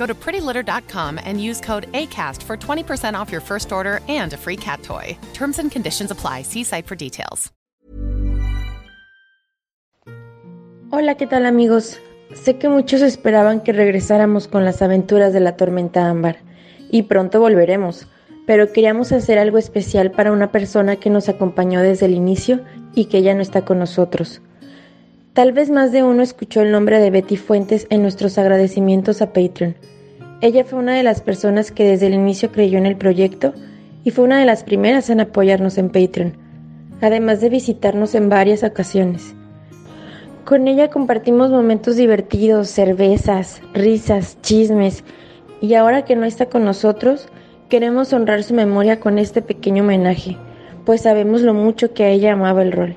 Go to prettylitter.com and use code ACAST for 20% off your first order and a free cat toy. Terms and conditions apply. See site for details. Hola, ¿qué tal amigos? Sé que muchos esperaban que regresáramos con las aventuras de la tormenta ámbar y pronto volveremos, pero queríamos hacer algo especial para una persona que nos acompañó desde el inicio y que ya no está con nosotros. Tal vez más de uno escuchó el nombre de Betty Fuentes en nuestros agradecimientos a Patreon. Ella fue una de las personas que desde el inicio creyó en el proyecto y fue una de las primeras en apoyarnos en Patreon, además de visitarnos en varias ocasiones. Con ella compartimos momentos divertidos, cervezas, risas, chismes, y ahora que no está con nosotros, queremos honrar su memoria con este pequeño homenaje, pues sabemos lo mucho que a ella amaba el rol.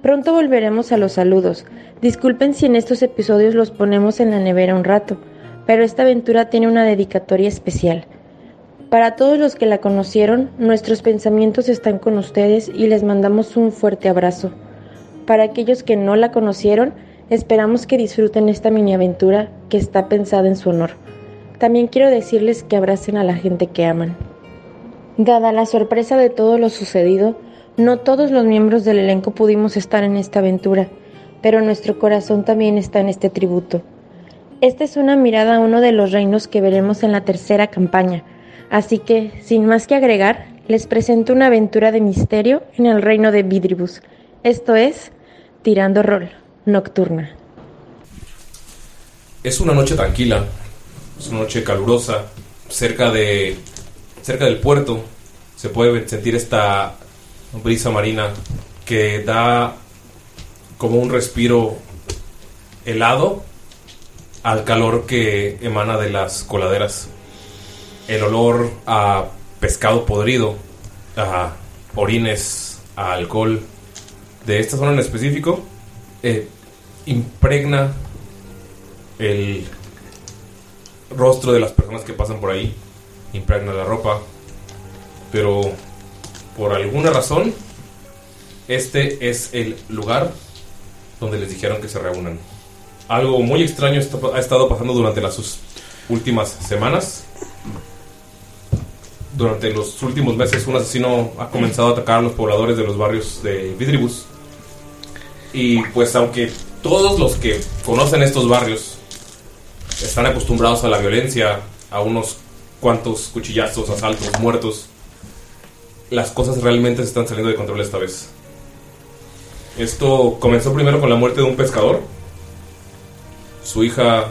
Pronto volveremos a los saludos. Disculpen si en estos episodios los ponemos en la nevera un rato, pero esta aventura tiene una dedicatoria especial. Para todos los que la conocieron, nuestros pensamientos están con ustedes y les mandamos un fuerte abrazo. Para aquellos que no la conocieron, esperamos que disfruten esta mini aventura que está pensada en su honor. También quiero decirles que abracen a la gente que aman. Dada la sorpresa de todo lo sucedido, no todos los miembros del elenco pudimos estar en esta aventura, pero nuestro corazón también está en este tributo. Esta es una mirada a uno de los reinos que veremos en la tercera campaña, así que, sin más que agregar, les presento una aventura de misterio en el reino de Vidribus. Esto es Tirando Rol Nocturna. Es una noche tranquila, es una noche calurosa, cerca de cerca del puerto se puede sentir esta brisa marina que da como un respiro helado al calor que emana de las coladeras. El olor a pescado podrido, a orines, a alcohol de esta zona en específico eh, impregna el rostro de las personas que pasan por ahí, impregna la ropa, pero por alguna razón este es el lugar donde les dijeron que se reúnan. Algo muy extraño ha estado pasando durante las últimas semanas. Durante los últimos meses un asesino ha comenzado a atacar a los pobladores de los barrios de Vidribus. Y pues aunque todos los que conocen estos barrios están acostumbrados a la violencia, a unos cuantos cuchillazos, asaltos, muertos, las cosas realmente se están saliendo de control esta vez. Esto comenzó primero con la muerte de un pescador. Su hija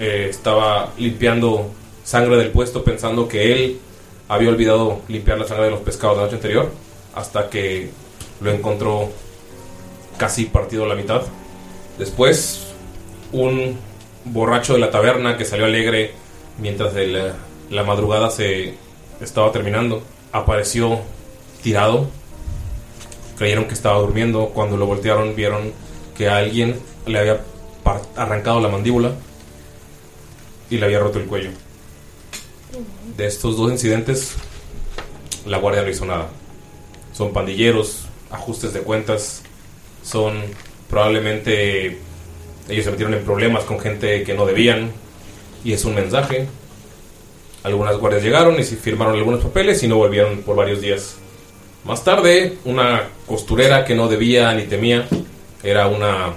eh, estaba limpiando sangre del puesto pensando que él había olvidado limpiar la sangre de los pescados la noche anterior, hasta que lo encontró casi partido a la mitad. Después, un borracho de la taberna que salió alegre mientras el- la madrugada se estaba terminando, apareció tirado. Creyeron que estaba durmiendo. Cuando lo voltearon, vieron que alguien le había arrancado la mandíbula y le había roto el cuello. De estos dos incidentes, la guardia no hizo nada. Son pandilleros, ajustes de cuentas, son probablemente ellos se metieron en problemas con gente que no debían y es un mensaje. Algunas guardias llegaron y firmaron algunos papeles y no volvieron por varios días. Más tarde, una costurera que no debía ni temía, era una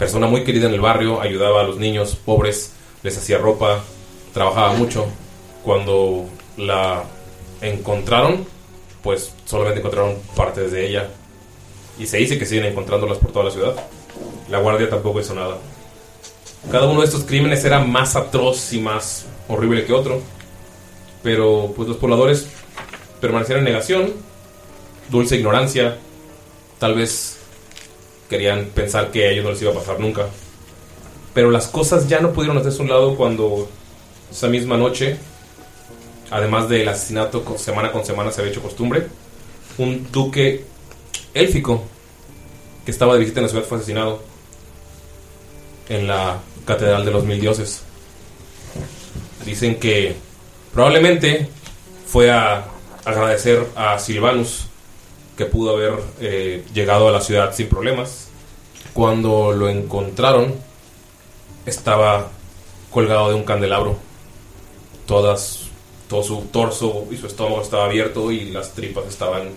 persona muy querida en el barrio, ayudaba a los niños pobres, les hacía ropa, trabajaba mucho. Cuando la encontraron, pues solamente encontraron partes de ella. Y se dice que siguen encontrándolas por toda la ciudad. La guardia tampoco hizo nada. Cada uno de estos crímenes era más atroz y más horrible que otro. Pero pues los pobladores permanecieron en negación, dulce ignorancia. Tal vez querían pensar que a ellos no les iba a pasar nunca. Pero las cosas ya no pudieron hacerse a un lado cuando esa misma noche, además del asesinato semana con semana se había hecho costumbre, un duque élfico que estaba de visita en la ciudad fue asesinado en la Catedral de los Mil Dioses. Dicen que probablemente fue a agradecer a Silvanus que pudo haber eh, llegado a la ciudad sin problemas. Cuando lo encontraron, estaba colgado de un candelabro. Todas, todo su torso y su estómago estaba abierto y las tripas estaban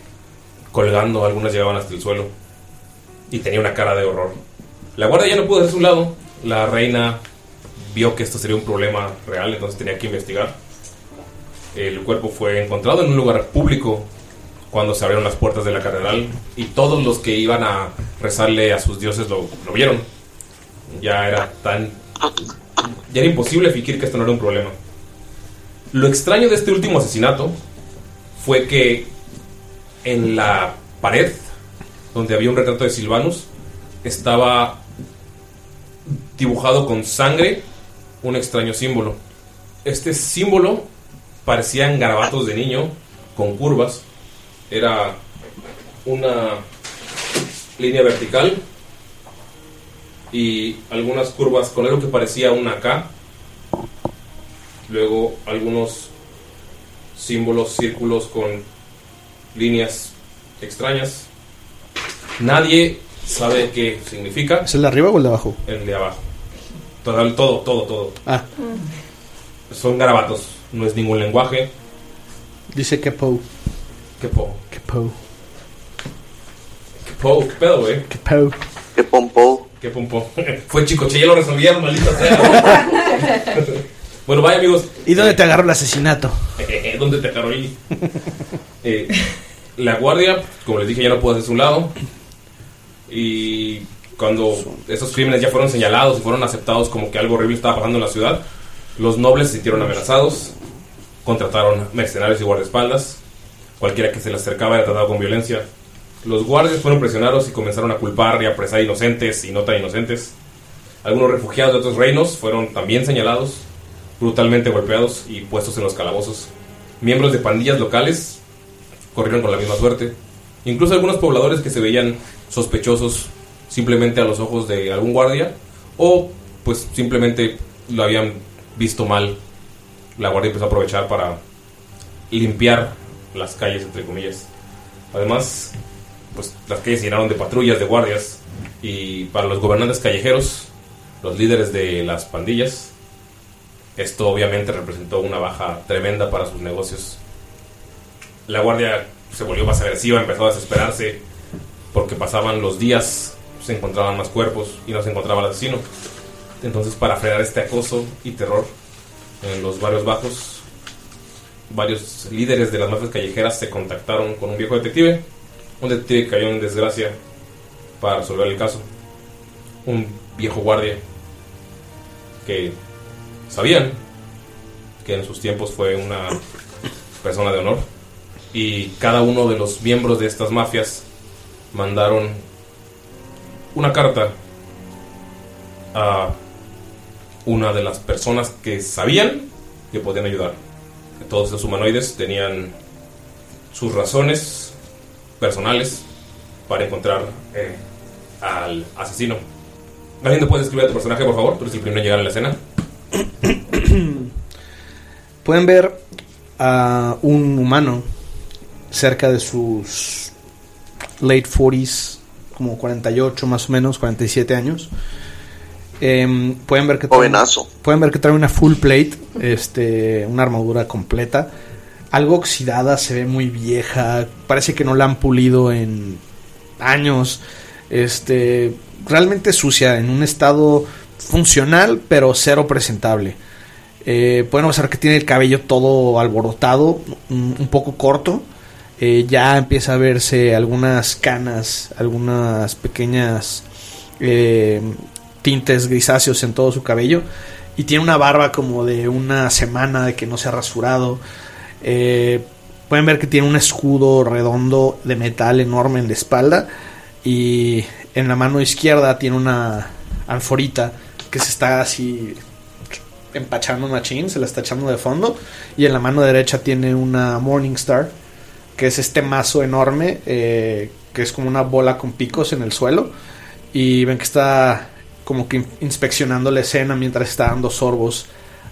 colgando, algunas llegaban hasta el suelo. Y tenía una cara de horror. La guardia ya no pudo hacer su lado. La reina vio que esto sería un problema real, entonces tenía que investigar. El cuerpo fue encontrado en un lugar público cuando se abrieron las puertas de la catedral y todos los que iban a rezarle a sus dioses lo, lo vieron. Ya era tan... Ya era imposible fingir que esto no era un problema. Lo extraño de este último asesinato fue que en la pared donde había un retrato de Silvanus estaba dibujado con sangre un extraño símbolo. Este símbolo parecían garabatos de niño con curvas. Era una línea vertical y algunas curvas con algo que parecía una K. Luego algunos símbolos, círculos con líneas extrañas. Nadie sabe qué significa. ¿Es el de arriba o el de abajo? El de abajo. Todo, todo, todo, todo. Ah, Son garabatos, no es ningún lenguaje. dice que Poe. ¿Qué po? Que Poe. ¿Qué po? ¿Qué pedo, güey? Que Poe. ¿Qué pompo? ¿Qué pompo? Fue chicoche, ya lo resolvieron, maldita sea. bueno, vaya amigos. ¿Y dónde te agarró el asesinato? ¿Dónde te agarró ahí? Eh, la guardia, como les dije, ya no pudo hacer su lado. Y cuando esos crímenes ya fueron señalados y fueron aceptados como que algo horrible estaba pasando en la ciudad, los nobles se sintieron amenazados, contrataron mercenarios y guardaespaldas. Cualquiera que se les acercaba era tratado con violencia. Los guardias fueron presionados y comenzaron a culpar y apresar inocentes y no tan inocentes. Algunos refugiados de otros reinos fueron también señalados, brutalmente golpeados y puestos en los calabozos. Miembros de pandillas locales corrieron con la misma suerte. Incluso algunos pobladores que se veían sospechosos simplemente a los ojos de algún guardia o pues simplemente lo habían visto mal. La guardia empezó a aprovechar para limpiar las calles, entre comillas. Además, pues las calles se llenaron de patrullas, de guardias y para los gobernantes callejeros, los líderes de las pandillas, esto obviamente representó una baja tremenda para sus negocios. La guardia se volvió más agresiva, empezó a desesperarse porque pasaban los días, se encontraban más cuerpos y no se encontraba el asesino. Entonces, para frenar este acoso y terror en los barrios bajos, varios líderes de las mafias callejeras se contactaron con un viejo detective. Un detective que cayó en desgracia para resolver el caso. Un viejo guardia que sabían que en sus tiempos fue una persona de honor. Y cada uno de los miembros de estas mafias mandaron una carta a una de las personas que sabían que podían ayudar. Todos los humanoides tenían sus razones personales para encontrar eh, al asesino. ¿Alguien te puede describir a tu personaje, por favor? Tú eres el primero en llegar a la escena. Pueden ver a un humano cerca de sus late 40s, como 48 más o menos, 47 años. Em, pueden ver que trae, pueden ver que trae una full plate, este, una armadura completa, algo oxidada, se ve muy vieja, parece que no la han pulido en años, este, realmente sucia, en un estado funcional pero cero presentable. Eh, pueden observar que tiene el cabello todo alborotado, un, un poco corto. Eh, ya empieza a verse algunas canas, algunas pequeñas eh, tintes grisáceos en todo su cabello. Y tiene una barba como de una semana de que no se ha rasurado. Eh, pueden ver que tiene un escudo redondo de metal enorme en la espalda. Y en la mano izquierda tiene una anforita que se está así empachando machín, se la está echando de fondo. Y en la mano derecha tiene una Morningstar, que es este mazo enorme, eh, que es como una bola con picos en el suelo. Y ven que está como que in- inspeccionando la escena mientras está dando sorbos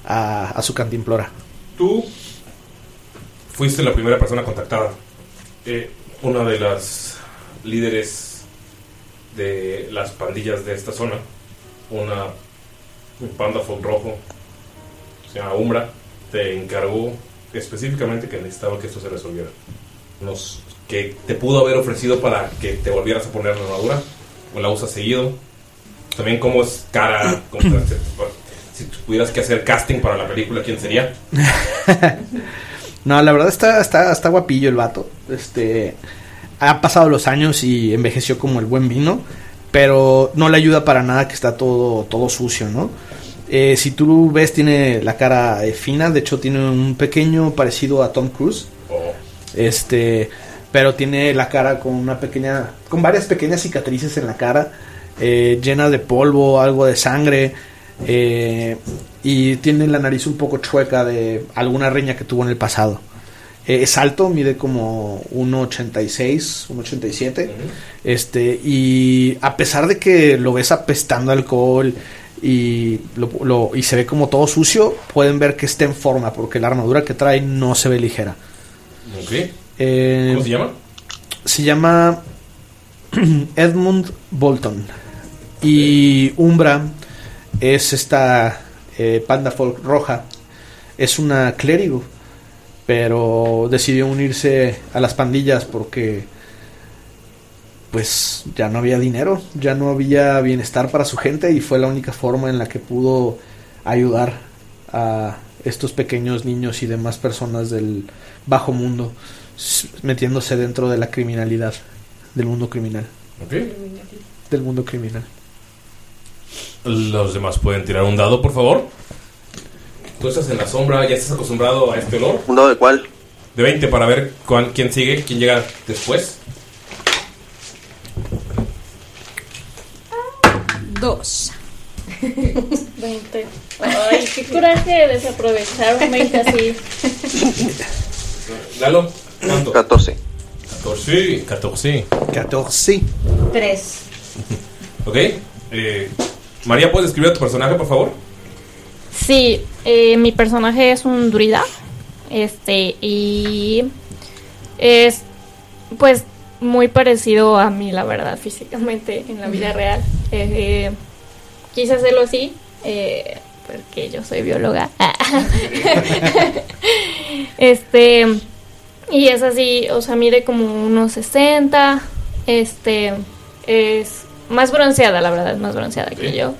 a, a su cantimplora. Tú fuiste la primera persona contactada. Eh, una de las líderes de las pandillas de esta zona, una un panda folk rojo, se llama Umbra, te encargó específicamente que necesitaba que esto se resolviera. Nos, que te pudo haber ofrecido para que te volvieras a poner la armadura, o la usas seguido. También cómo es cara, cómo te- si tuvieras que hacer casting para la película, ¿quién sería? No, la verdad está, está, está guapillo el vato. Este. Ha pasado los años y envejeció como el buen vino. Pero no le ayuda para nada que está todo, todo sucio, ¿no? Eh, si tú ves, tiene la cara eh, fina. De hecho, tiene un pequeño parecido a Tom Cruise. Este. Pero tiene la cara con una pequeña. Con varias pequeñas cicatrices en la cara. Eh, llena de polvo, algo de sangre. eh, y tiene la nariz un poco chueca de alguna riña que tuvo en el pasado. Eh, es alto, mide como 1,86, 1,87. Este, y a pesar de que lo ves apestando alcohol y, lo, lo- y se ve como todo sucio, pueden ver que está en forma porque la armadura que trae no se ve ligera. Eh, ¿Cómo se llama? Se llama Edmund Bolton. Y Umbra es esta eh, panda folk roja. Es una clérigo. Pero decidió unirse a las pandillas porque pues ya no había dinero, ya no había bienestar para su gente y fue la única forma en la que pudo ayudar a estos pequeños niños y demás personas del bajo mundo metiéndose dentro de la criminalidad, del mundo criminal, Ok. del mundo criminal. Los demás pueden tirar un dado, por favor. Tú estás en la sombra, ya estás acostumbrado a este olor. ¿Un dado de cuál? De 20 para ver cuán- quién sigue, quién llega después. Dos. 20. Ay, qué coraje de desaprovechar un 20 así. Lalo, ¿cuánto? 14. 14. 14. 14. Tres. Ok. Eh, María, ¿puedes describir a tu personaje, por favor? Sí, eh, mi personaje es un druida. Este, y es pues muy parecido a mí, la verdad, físicamente en la vida real. Eh, quise hacerlo así, eh, porque yo soy bióloga. este, y es así, o sea, mide como unos 60. Este, es más bronceada, la verdad, es más bronceada que yo.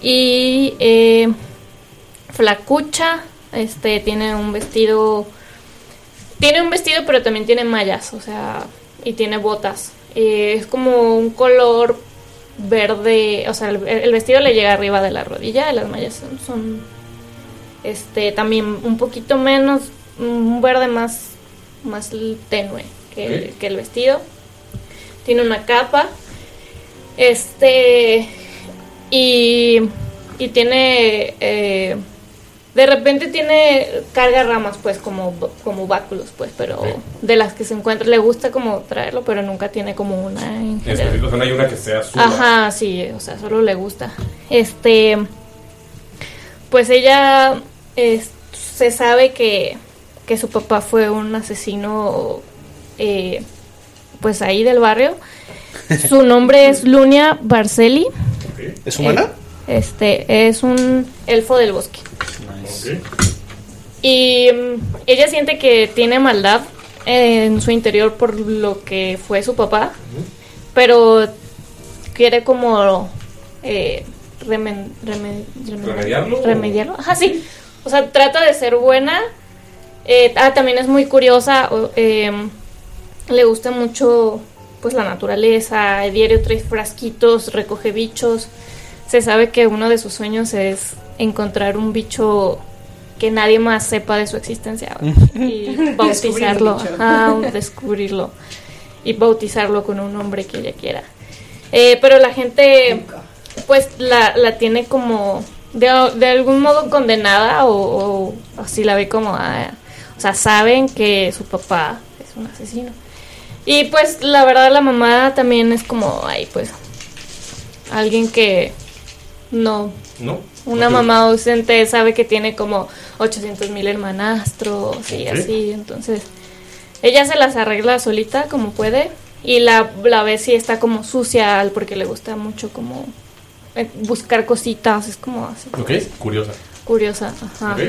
Y eh, flacucha, este, tiene un vestido. Tiene un vestido, pero también tiene mallas, o sea, y tiene botas. Eh, es como un color verde, o sea, el, el vestido le llega arriba de la rodilla, las mallas son, son, este, también un poquito menos, un verde más, más tenue que, el- Ok. que el vestido. Tiene una capa, este, y, y tiene, eh, de repente tiene carga ramas, pues, como, como báculos, pues, pero de las que se encuentra, le gusta como traerlo, pero nunca tiene como una en general. no hay una que sea azul. Ajá, sí, o sea, solo le gusta. Este, pues ella es- se sabe que, que su papá fue un asesino eh, pues ahí del barrio. Su nombre es Lunia Barceli. ¿Es humana? Este es un elfo del bosque. Y mm, ella siente que tiene maldad en su interior por lo que fue su papá, pero quiere como eh, remen- ¿Remediarlo? remediarlo. Ajá, sí. O sea, trata de ser buena. Eh, ah, también es muy curiosa. em, le gusta mucho pues la naturaleza. El diario trae frasquitos, recoge bichos. Se sabe que uno de sus sueños es encontrar un bicho que nadie más sepa de su existencia y bautizarlo, ajá, descubrirlo y bautizarlo con un nombre que ella quiera. Eh, pero la gente pues la, la tiene como de, de algún modo condenada o, o así la ve como, ah, o sea, saben que su papá es un asesino. Y pues la verdad la mamá también es como, ay, pues alguien que no, ¿No? una Ok. mamá ausente sabe que tiene como 800 mil hermanastros y Ok. así, entonces ella se las arregla solita como puede y la, la ve si está como sucia porque le gusta mucho como eh, buscar cositas, es como así Ok, curiosa. curiosa, ajá. Ok.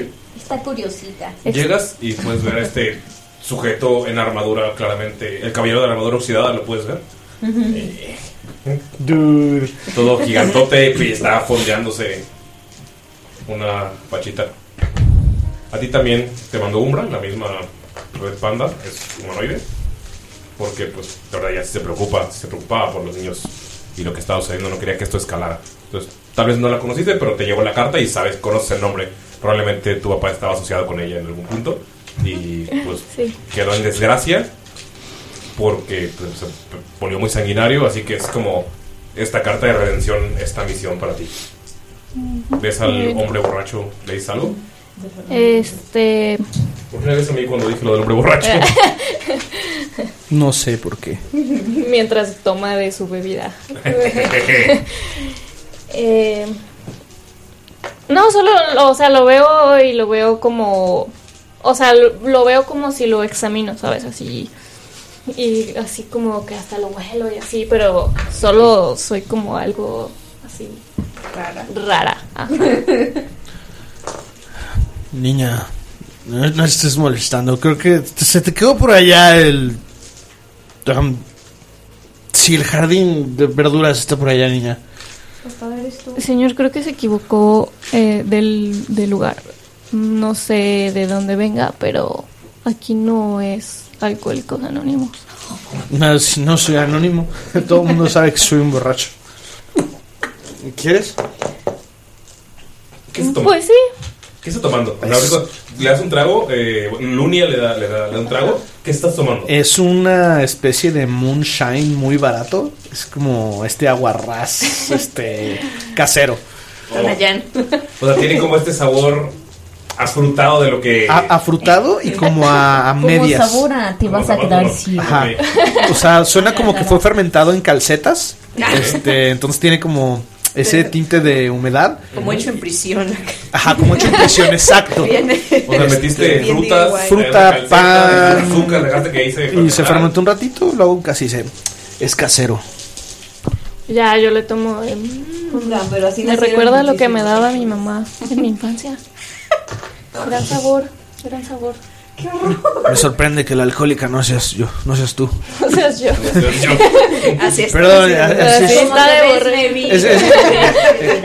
Está curiosita. Llegas y puedes ver a este sujeto en armadura, claramente. El caballero de la armadura oxidada, lo puedes ver. Dude. Todo gigantote y está fondeándose una pachita. A ti también te mandó Umbra, la misma Red Panda, es humanoide. Porque, pues, la verdad ya se preocupa, se preocupaba por los niños y lo que estaba sucediendo, no quería que esto escalara. Entonces, tal vez no la conociste, pero te llegó la carta y sabes, conoces el nombre. Probablemente tu papá estaba asociado con ella en algún punto y, pues, Sí. quedó en desgracia porque pues, se volvió muy sanguinario, así que es como esta carta de redención, esta misión para ti. ¿Ves al bien. hombre borracho? ¿Le dices algo? Este, ¿Por qué ves a mí cuando dije lo del hombre borracho? No sé por qué. mientras toma de su bebida. Eh, no, solo, lo- o sea, lo veo y lo veo como, o sea, lo, lo veo como si lo examino, ¿sabes? Así, y así como que hasta lo huelo y así, pero solo soy como algo así Rara. rara. Ajá. Niña, no, no estés molestando. Creo que te- se te quedó por allá el. um, sí, el jardín de verduras está por allá, niña. Señor, creo que se equivocó eh, del, del lugar. No sé de dónde venga, pero aquí no es Alcohólicos Anónimos. No, si no soy anónimo. Todo el mundo sabe que soy un borracho. ¿Quieres? Pues sí. ¿Qué está tomando? Le das un trago, eh, Lunia le da, le, da, le da un trago. ¿Qué estás tomando? Es una especie de moonshine muy barato. Es como este aguarrás, este casero. O sea, tiene como este sabor afrutado de lo que... A- afrutado y como a, a Como medias. sabor a te Como vas a quedar ¿no? ciego. Ajá. O sea, suena como que fue fermentado en calcetas. Este, entonces tiene como ese tinte de humedad. Como hecho en prisión. Ajá, como hecho en prisión, exacto. O sea, metiste frutas. Fruta, pan. azúcar, dejaste que ahí se Y se fermentó un ratito, luego casi se. Es casero. Ya, yo le tomo. eh, No, pero así me recuerda lo que me daba mi mamá en mi infancia. Gran sabor, gran sabor. Me sorprende que la alcohólica no seas yo, no seas tú. O sea, yo. Así es. Perdón, así Así es. está de borre- Es, es-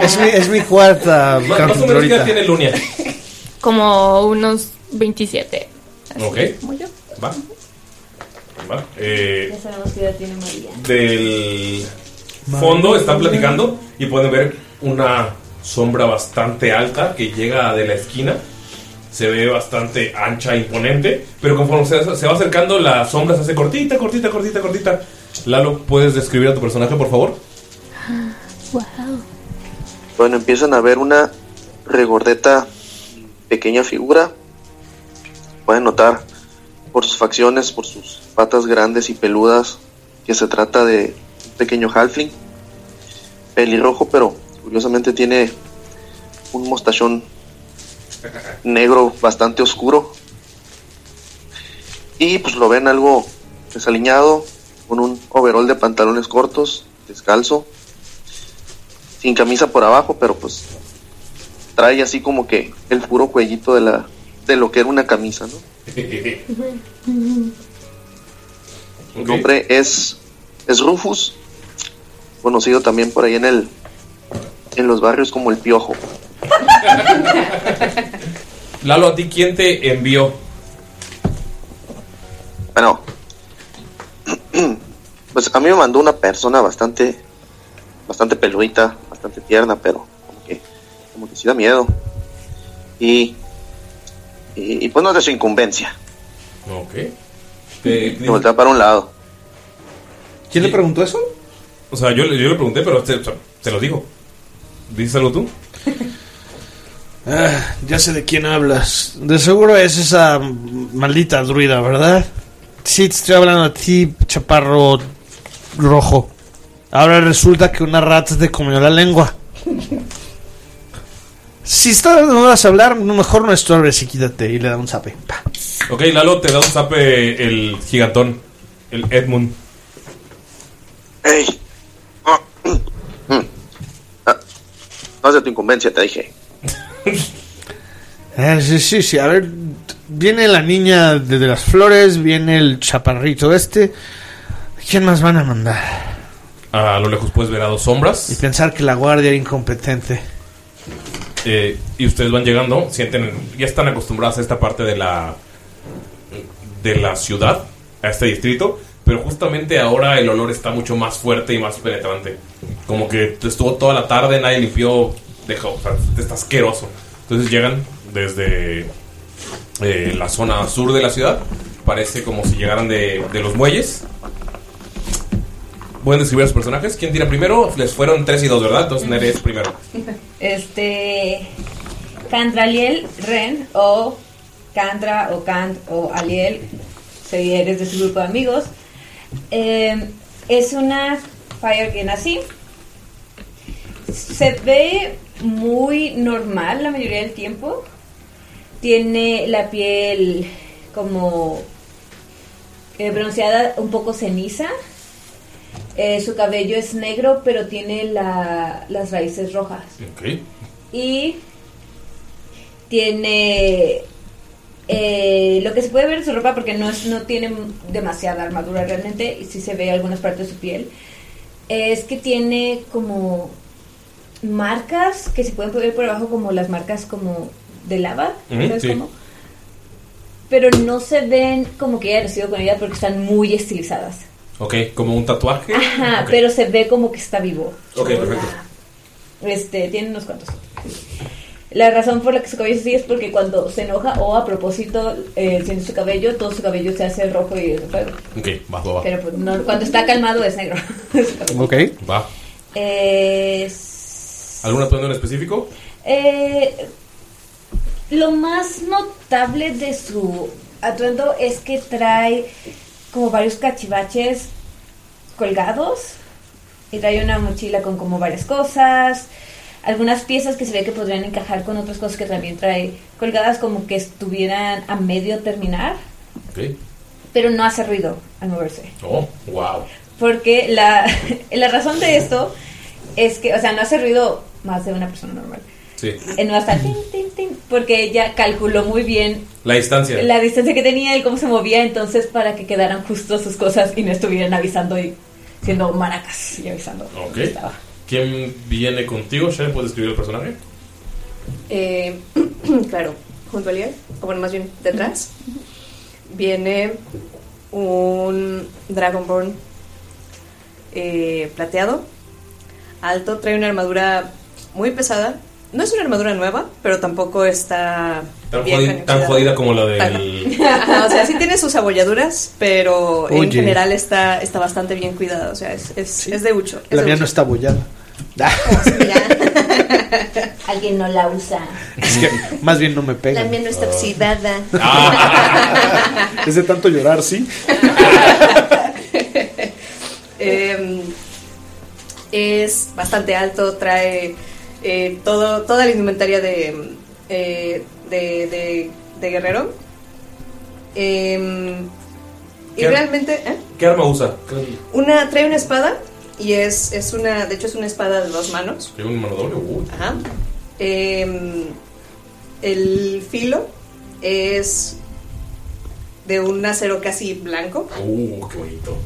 es mi, es mi cuarta Más o menos tiene Lunia. Como unos 27. así Ok. como yo. Va. Va. Eh, Ya sabemos qué edad tiene María. del fondo están platicando y pueden ver una sombra bastante alta que llega de la esquina. Se ve bastante ancha, imponente, pero conforme se, se va acercando, la sombra se hace cortita, cortita, cortita, cortita. Lalo, ¿puedes describir a tu personaje, por favor? Wow. Bueno, empiezan a ver una regordeta pequeña figura. Pueden notar por sus facciones, por sus patas grandes y peludas, que se trata de un pequeño halfling. Pelirrojo, pero curiosamente tiene un mostachón negro bastante oscuro. Y pues lo ven algo desaliñado, con un overall de pantalones cortos, descalzo, sin camisa por abajo, pero pues trae así como que el puro cuellito de la de lo que era una camisa, ¿no? Su nombre es es Rufus, conocido también por ahí en el en los barrios como el Piojo. Lalo, ¿a ti quién te envió? Bueno, pues a mí me mandó una persona bastante, bastante peludita, bastante tierna, pero como que, como que sí da miedo. Y, y, y pues no es de su incumbencia. Ok. Te- Me voltea para un lado. ¿Quién le preguntó eso? O sea, yo, le- yo le pregunté, pero te, te lo digo. ¿Dices algo tú? Ah, ya sé de quién hablas. De seguro es esa maldita druida, ¿verdad? Sí, te estoy hablando a ti, chaparro rojo. Ahora resulta que una rata te comió la lengua. Si estás no vas a hablar, no, mejor no estorbes y quítate. Y le da un zape. Pa. Ok, Lalo te da un zape el gigantón, el Edmund. ¡Ey! Mm. Ah, no es de tu incumbencia, te dije. Eh, sí, sí, sí. A ver, viene la niña de, de las flores, viene el chaparrito este. ¿Quién más van a mandar? A lo lejos puedes ver a dos sombras. Y pensar que la guardia era incompetente. Eh, y ustedes van llegando, sienten, ya están acostumbrados a esta parte de la de la ciudad, a este distrito, pero justamente ahora el olor está mucho más fuerte y más penetrante. Como que estuvo toda la tarde, nadie limpió, dejó, o sea, está asqueroso. Entonces llegan desde eh, la zona sur de la ciudad, parece como si llegaran de, de los muelles. ¿Pueden describir a los personajes? ¿Quién tira primero? Les fueron 3 y 2, ¿verdad? Entonces Nere es primero. Este. Candraliel Ren o Candra o Cand o Aliel, si eres de su grupo de amigos. Eh, es una Fire así. Se ve muy normal la mayoría del tiempo. Tiene la piel como eh, bronceada, un poco ceniza. Eh, su cabello es negro, pero tiene la- las raíces rojas. Ok. Y tiene eh, lo que se puede ver en su ropa, porque no, es, no tiene demasiada armadura realmente, y sí se ve algunas partes de su piel, es que tiene como marcas que se pueden ver por abajo, como las marcas como de lava, Ujú, ¿sabes sí. cómo? Pero no se ven como que haya nacido con ella porque están muy estilizadas. Ok, como un tatuaje. Ajá, pero se ve como que está vivo. Ok, perfecto. Este, tiene unos cuantos. La razón por la que su cabello es así es porque cuando se enoja o a propósito eh, enciende su cabello, todo su cabello se hace rojo y fuego. Ok, va, va, va. Pero pues, no, cuando está calmado es negro. Ok. Va. Es- ¿Algún atuendo en específico? eh, lo más notable de su atuendo es que trae como varios cachivaches colgados y trae una mochila con como varias cosas, algunas piezas que se ve que podrían encajar con otras cosas que también trae colgadas como que estuvieran a medio terminar, Ok. pero no hace ruido al moverse. Oh, wow. Porque la, la razón de esto es que, o sea, no hace ruido más de una persona normal. Sí. Eh, No hasta tin, tin, tin, porque ella calculó muy bien La distancia. la distancia que tenía y cómo se movía, entonces para que quedaran justo sus cosas y no estuvieran avisando y siendo maracas y avisando. Ok. estaba. ¿Quién viene contigo? Shen, ¿puedes escribir el personaje? Eh, claro, junto a Liel, o bueno, más bien detrás, viene un Dragonborn eh, plateado, alto, trae una armadura muy pesada. No es una armadura nueva, pero tampoco está Tan, jodida como la del. Ajá, o sea, sí tiene sus abolladuras, pero en general está, está bastante bien cuidada. O sea, es, es, es de Ucho. es La de mía Ucho. no está abollada. Alguien no la usa. Es que más bien no me pega. La mía no está oxidada. Es de tanto llorar, sí. Eh, es bastante alto, trae eh, todo, toda la indumentaria de, eh, de, de- de guerrero. Eh, y ¿Qué? realmente... ¿eh? ¿Qué arma usa? Una, trae una espada y es, es una, de hecho es una espada de dos manos. ¿Tiene un mano doble? Ajá. Em, el filo es de un acero casi blanco Uh, qué bonito.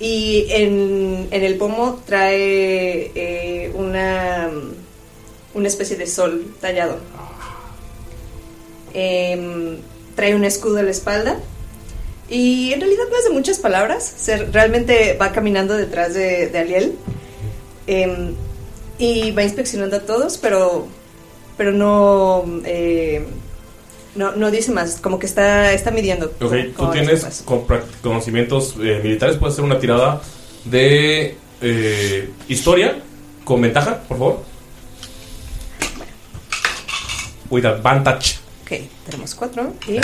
y en, en el pomo trae eh, una, una especie de sol tallado. Em, trae un escudo a la espalda y en realidad no es de muchas palabras. Se, realmente va caminando detrás de, de Aliel em, y va inspeccionando a todos, pero, pero no, eh, no, no dice más, como que está, está midiendo. Ok, tú tienes con- conocimientos eh, militares. Puedes hacer una tirada de eh, historia con ventaja, por favor. With advantage. Ok, tenemos cuatro y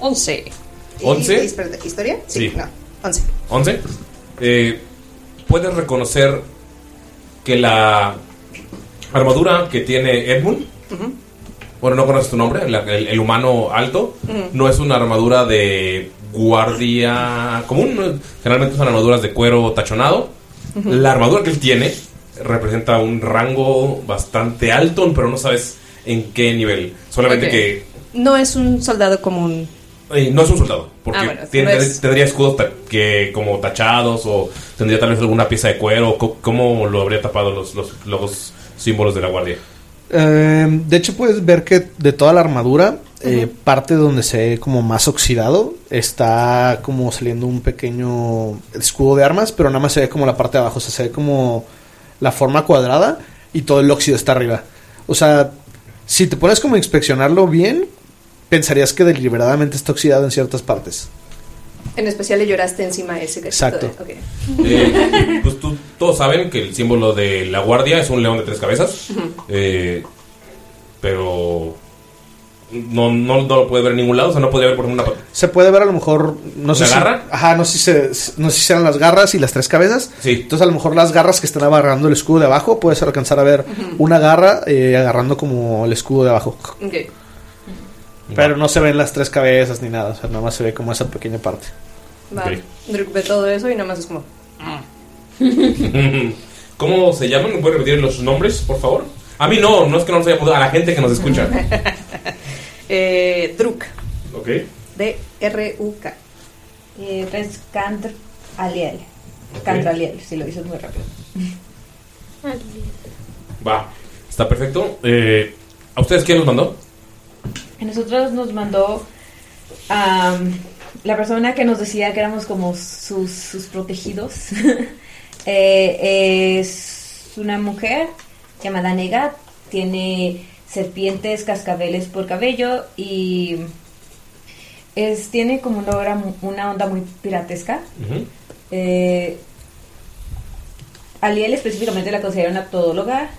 11. ¿Once? Y- espérate, ¿Historia? Sí. No, 11. 11. Eh, puedes reconocer que la armadura que tiene Edmund, Ujú. bueno, no conoces tu nombre, la- el, el humano alto, Ujú. no es una armadura de guardia común, ¿no? generalmente son armaduras de cuero tachonado. Ujú. La armadura que él tiene representa un rango bastante alto, pero no sabes en qué nivel. Solamente Ok. que No es un soldado común. eh, no es un soldado, porque Ah, bueno, tiene- no es- tendría escudos ta- que como tachados o tendría tal vez alguna pieza de cuero. Co- ¿Cómo lo habría tapado los, los, los símbolos de la guardia? Eh, de hecho, puedes ver que de toda la armadura, eh, parte donde se ve como más oxidado, está como saliendo un pequeño escudo de armas, pero nada más se ve como la parte de abajo, o sea, se ve como la forma cuadrada y todo el óxido está arriba. O sea, si te pones como a inspeccionarlo bien, pensarías que deliberadamente está oxidado en ciertas partes. En especial le lloraste encima ese. Exacto. de- ok. Eh, pues tú, todos saben que el símbolo de la guardia es un león de tres cabezas. Eh, pero no, no, no lo puede ver en ningún lado. O sea, no podría ver por una Se puede ver a lo mejor, no sé ¿Una si, garra? Ajá, no sé si, se- no sé si serán las garras y las tres cabezas. Sí. Entonces a lo mejor las garras que están agarrando el escudo de abajo, puedes alcanzar a ver una garra eh, agarrando como el escudo de abajo. Ok. Pero no se ven las tres cabezas ni nada, o sea, nada más se ve como esa pequeña parte. Va. Ok. Druk ve todo eso y nada más es como. ¿Cómo se llaman? ¿Me pueden repetir los nombres, por favor? A mí no, no es que no nos hayamos a la gente que nos escucha. eh, Druk. ok. D-R-U-K. Eh, es Kandr Aliel. Kandr Aliel, si lo dices muy rápido. Va, está perfecto. Eh, ¿A ustedes quién los mandó? A nosotros nos mandó am, la persona que nos decía que éramos como sus, sus protegidos. Eh, es una mujer llamada Negat, tiene serpientes, cascabeles por cabello y es, tiene como una, mu- una onda muy piratesca. Eh, Aliel específicamente la considera una todóloga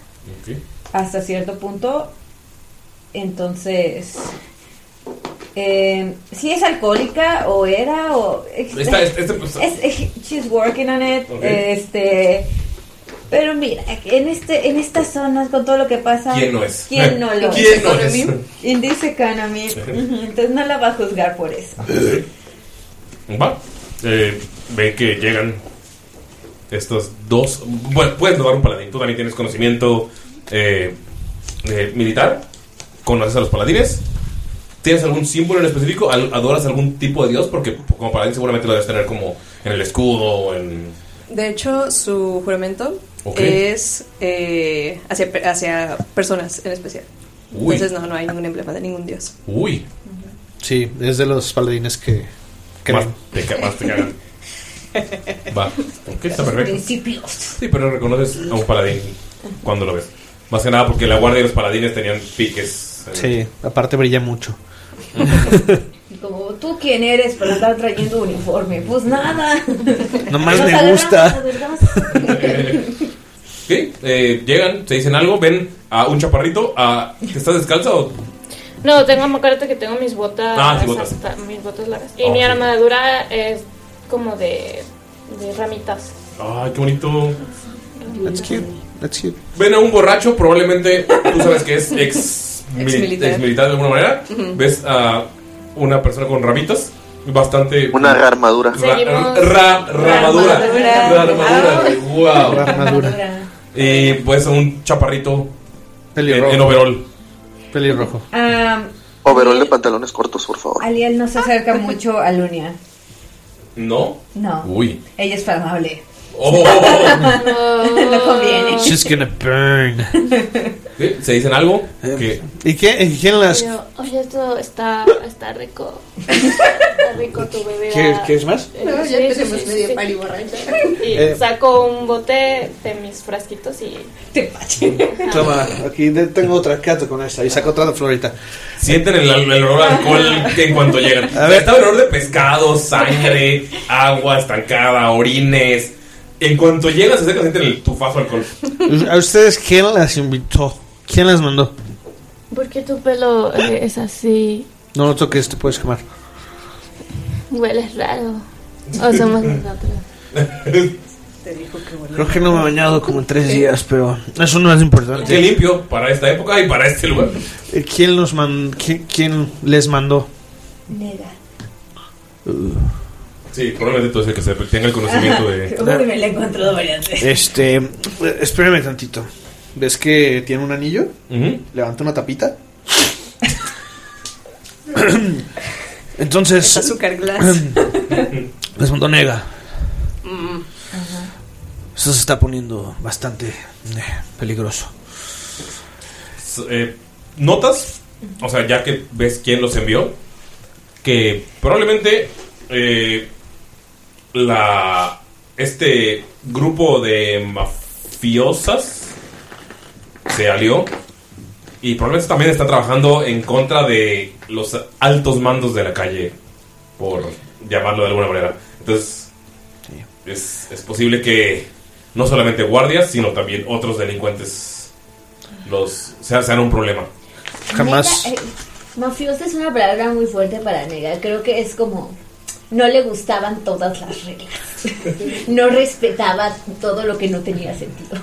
hasta cierto punto. Entonces, eh, si es alcohólica o era o Esta- este- este, pues, es, es- she's working on it. Este, pero mira, en este en estas zonas con todo lo que pasa, ¿Quién no es? ¿Quién no lo ¿Quién es? no es? In this economy. Entonces no la va a juzgar por eso. Va. Eh, ven que llegan estos dos. Bueno, puedes tomar un paladín. Tú también tienes conocimiento eh, eh, militar. Conoces a los paladines. ¿Tienes algún símbolo en específico? Al- ¿Adoras algún tipo de dios? Porque como paladín seguramente lo debes tener como en el escudo o en... De hecho, su juramento Ok. es eh, hacia, hacia personas en especial. Uy. Entonces no, no hay ningún emblema de ningún dios. Uy. Sí, es de los paladines que Más creen. te, más te cagan. Va. Ok, está perfecto. Principios. Sí, pero reconoces a un paladín cuando lo ves. Más que nada porque la guardia y los paladines tenían piques. en- Sí, aparte brilla mucho. Como tú quién eres para estar trayendo uniforme, pues nada. Nomás me gusta. eh, llegan, se dicen algo, ven a un chaparrito. A, ¿Estás descalza o.? No, tengo, acuérdate que tengo mis botas. Ah, sí, botas. hasta- mis botas largas. Y Ah, mi ok. armadura es como de, de ramitas. Ay, qué bonito. That's cute. That's cute. Ven a un borracho, probablemente tú sabes que es ex, mili- Ex-militar. ex-militar de alguna manera. Ujú. Ves a una persona con ramitas bastante. Una armadura. Ra- Seguimos. ra- ramadura. Ramadura. Ramadura, wow. Armadura. Y pues un chaparrito en, Pelirrojo. en overall. Pelirrojo. Ah, Overol de pantalones cortos, por favor. Aliel no se acerca mucho a Lunia. ¿No? No. Uy. Ella es flamable. Oh. no conviene. She's gonna burn. ¿Sí? ¿Se dicen algo? Que ¿Y qué, y quién las.? Pero, oye, esto está, está rico. Está rico tu bebida. ¿Qué- quieres más? Eh, No, ya sí, empecemos sí, sí, medio sí. pari borracha. Y Eh. saco un bote de mis frasquitos y. Te Toma, aquí tengo otra, quédate con esta. Y saco otra de Florita. sienten el, el olor a alcohol en cuanto llegan. A ver. Está el olor de pescado, sangre, agua estancada, orines. En cuanto llegan, se acercan, sienten el tufazo de alcohol. ¿A ustedes quién las invitó? ¿Quién las mandó? ¿Por qué tu pelo eh, es así? No lo toques, te puedes quemar. Hueles raro. O somos nosotros. Te dijo que. Creo que no me he bañado como en tres días, pero eso no es Qué importante. limpio para esta época y para este lugar. Eh, ¿Quién los man, quién, quién les mandó? Nega. Sí, probablemente tú es el que se tenga el conocimiento de. Uy, me la he encontrado varias veces. Este, eh, espérame tantito. ¿Ves que tiene un anillo? Ujú. Levanta una tapita. Entonces, Es azúcar glass. les mandó nega. Mm. Esto se está poniendo bastante eh, peligroso. S- eh, notas, o sea, ya que ves quién los envió, que probablemente eh, la este grupo de mafiosas se alió y probablemente también está trabajando en contra de los altos mandos de la calle, por llamarlo de alguna manera. Entonces, es, es posible que no solamente guardias, sino también otros delincuentes los sean, sean un problema. Jamás. Nega, eh, mafioso es una palabra muy fuerte para negar. Creo que es como. No le gustaban todas las reglas. no respetaba todo lo que no tenía sentido.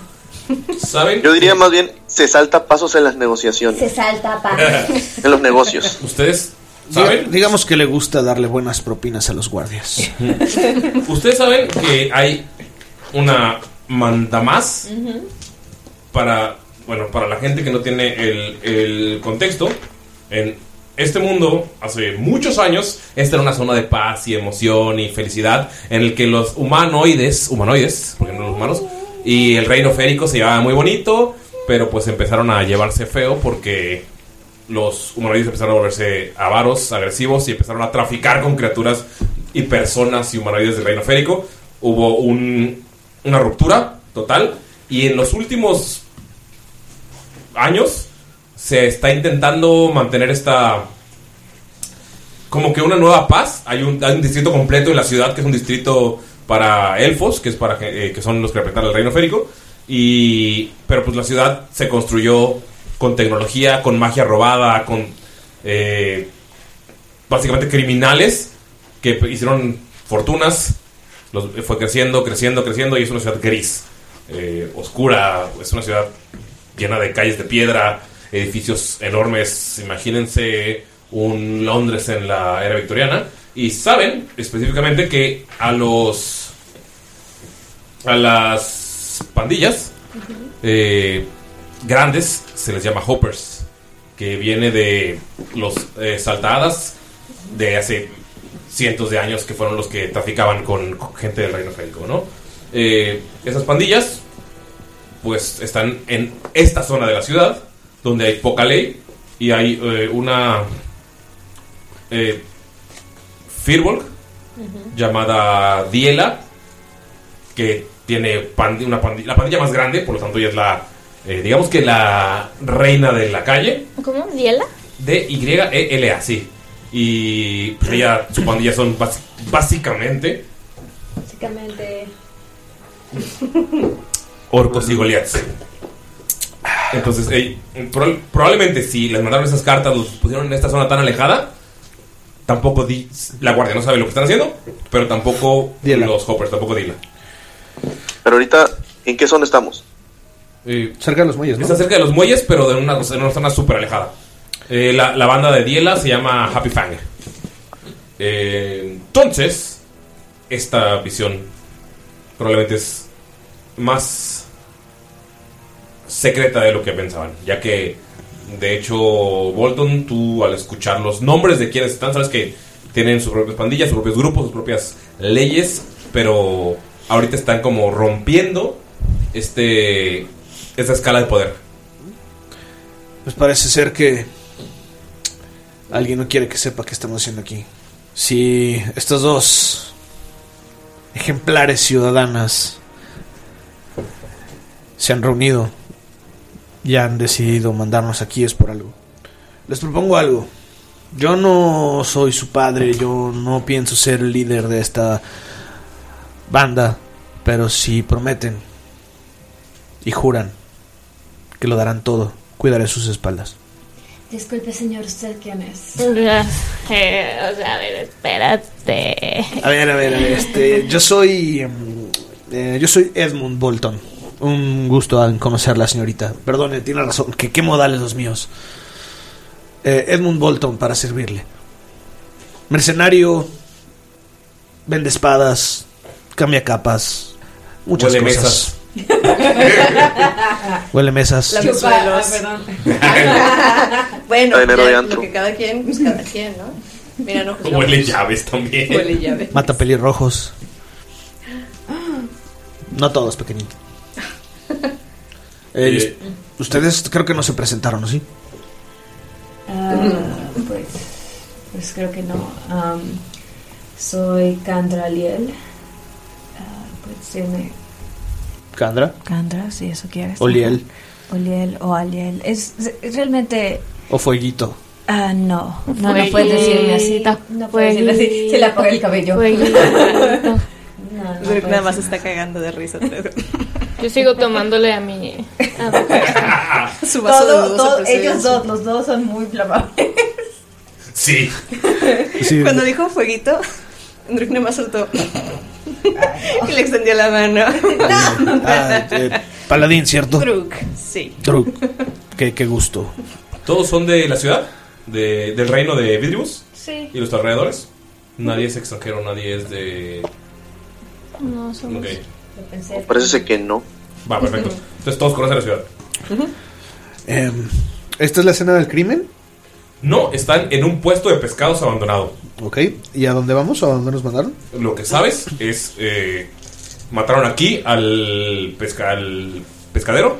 ¿Saben? Yo diría más bien, se salta pasos en las negociaciones, Se salta para. en los negocios. ¿Ustedes Diga- digamos que le gusta darle buenas propinas a los guardias. Ustedes saben que hay una mandamás para, bueno, para la gente que no tiene el, el contexto. En este mundo, hace muchos años, esta era una zona de paz y emoción y felicidad en el que los humanoides, humanoides, porque no los humanos, y el reino férico se llevaba muy bonito, pero pues empezaron a llevarse feo porque los humanoides empezaron a volverse avaros, agresivos y empezaron a traficar con criaturas y personas y humanoides del reino férico. Hubo un- una ruptura total y en los últimos años se está intentando mantener esta como que una nueva paz. Hay un, hay un distrito completo en la ciudad que es un distrito para elfos, que es para eh, que son los que representan el reino férico. Y pero pues la ciudad se construyó con tecnología, con magia robada, con eh, básicamente criminales que hicieron fortunas. Los, fue creciendo, creciendo, creciendo y es una ciudad gris, eh, oscura. Es una ciudad llena de calles de piedra, edificios enormes. Imagínense un Londres en la era victoriana. Y saben específicamente que a los. a las pandillas eh, grandes se les llama hoppers, que viene de los eh, saltadas de hace cientos de años que fueron los que traficaban con, con gente del reino férico, ¿no? Eh, esas pandillas pues están en esta zona de la ciudad donde hay poca ley y hay eh, una eh, Firbolg llamada Diela que tiene una la pandilla más grande, por lo tanto ella es la eh, digamos que la reina de la calle ¿Cómo? ¿Diela? D Y E L A, sí. Y pues ella su pandilla son básicamente Básicamente. orcos y goliaths. Entonces, ey, proba- probablemente si les mandaron esas cartas, los pusieron en esta zona tan alejada, tampoco di, la guardia no sabe lo que están haciendo, pero tampoco los hoppers, tampoco Dila. Pero ahorita, ¿en qué zona estamos? Cerca de los muelles, ¿no? Está cerca de los muelles, pero de una, en una zona súper alejada. Eh, la, la banda de Diela se llama Happy Fang. Eh, entonces, esta visión probablemente es más secreta de lo que pensaban, ya que de hecho Bolton, tú al escuchar los nombres de quienes están, sabes que tienen sus propias pandillas, sus propios grupos, sus propias leyes, pero ahorita están como rompiendo este esta escala de poder. Pues parece ser que alguien no quiere que sepa qué estamos haciendo aquí. Si estas dos ejemplares ciudadanas se han reunido y han decidido mandarnos aquí es por algo. Les propongo algo. Yo no soy su padre, yo no pienso ser el líder de esta banda, pero si prometen y juran que lo darán todo, cuidaré sus espaldas. Disculpe, señor, ¿usted quién es? Eh, o sea, a ver, espérate. A ver, a ver, a ver, este, yo soy, mm, eh, yo soy Edmund Bolton. Un gusto en conocerla, señorita. Perdone, tiene razón. Que qué modales los míos. Eh, Edmund Bolton para servirle. Mercenario, vende espadas, cambia capas, muchas Huele cosas. Huele mesas. La suelos. perdón. bueno, ya, de lo que cada quien, pues cada quien, ¿no? Mira, no juzgamos. Huele llaves también. Huele llave. Mata pelirrojos. No todos, pequeñito. Eh, Eh, ustedes creo que no se presentaron, ¿no? ¿sí? Ah, pues, pues creo que no. Soy Candra Liel. Ah, pues tiene. Candra. Candra, si eso quieres. Oliel. Oliel o Aliel. Es, es realmente. O Fueguito. Ah, no. No, no puedes decirme así. No puedes decirme así. Se le apaga el cabello. No, no Druk nada más está cagando de risa. Yo sigo tomándole a mi. a- Su vaso Todo, todo- ellos dos, los dos son muy flamables. Sí. Sí. Cuando dijo fueguito, Druk nada más soltó. y le extendió la mano. Ah, eh, paladín, ¿cierto? Druk, sí. Druk. Qué, qué gusto. Todos son de la ciudad, de- del reino de Vidribus Sí. y los alrededores. Nadie es extranjero, nadie es de. No, somos. Ok. Pensé. Parece que no. Va, perfecto. Entonces todos conocen la ciudad. Em, ¿Esta es la escena del crimen? No, están en un puesto de pescados abandonado. Ok. ¿Y a dónde vamos? ¿A dónde nos mandaron? Lo que sabes es. eh, mataron aquí al, pesca, al pescadero.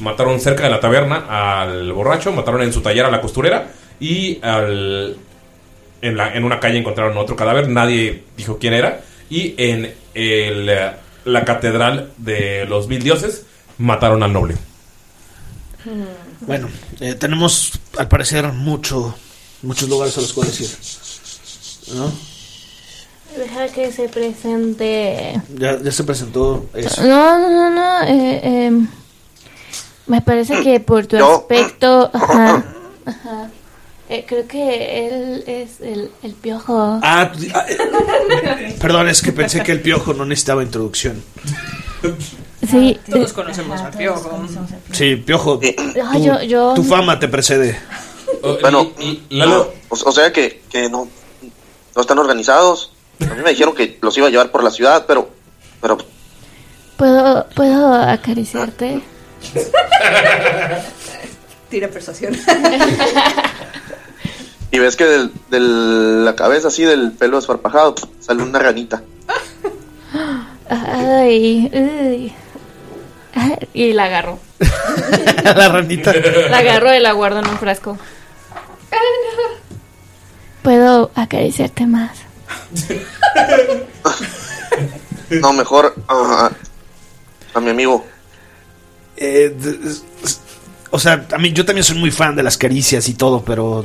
Mataron cerca de la taberna al borracho. Mataron en su taller a la costurera. Y al, en, la- en una calle encontraron otro cadáver. Nadie dijo quién era. Y en el, eh, la catedral de los mil dioses mataron al noble. Bueno, eh, tenemos al parecer mucho, muchos lugares a los cuales ir. ¿No? Deja que se presente. Ya, ya se presentó eso. No, no, no, no. eh, em, me parece que por tu aspecto. Ajá. Ajá. Eh, creo que él es el, el piojo. Ah, ah, eh, perdón, es que pensé que el piojo no necesitaba introducción. Sí. Todos eh, conocemos Ajá, al todos piojo. conocemos al piojo. Sí, piojo. ah, tu, yo, yo. tu fama te precede. Oh, Bueno, o sea que, que no, no están organizados. A mí me dijeron que los iba a llevar por la ciudad, pero, pero ¿Puedo, ¿Puedo acariciarte? Tira persuasión. y ves que del- de la cabeza así del pelo desparpajado sale una ranita. Ay, uy. Y la agarro. la ranita. La agarro y la guardo en un frasco. ¿Puedo acariciarte más? No, mejor a, a mi amigo. Eh, o sea, a mí yo también soy muy fan de las caricias y todo, pero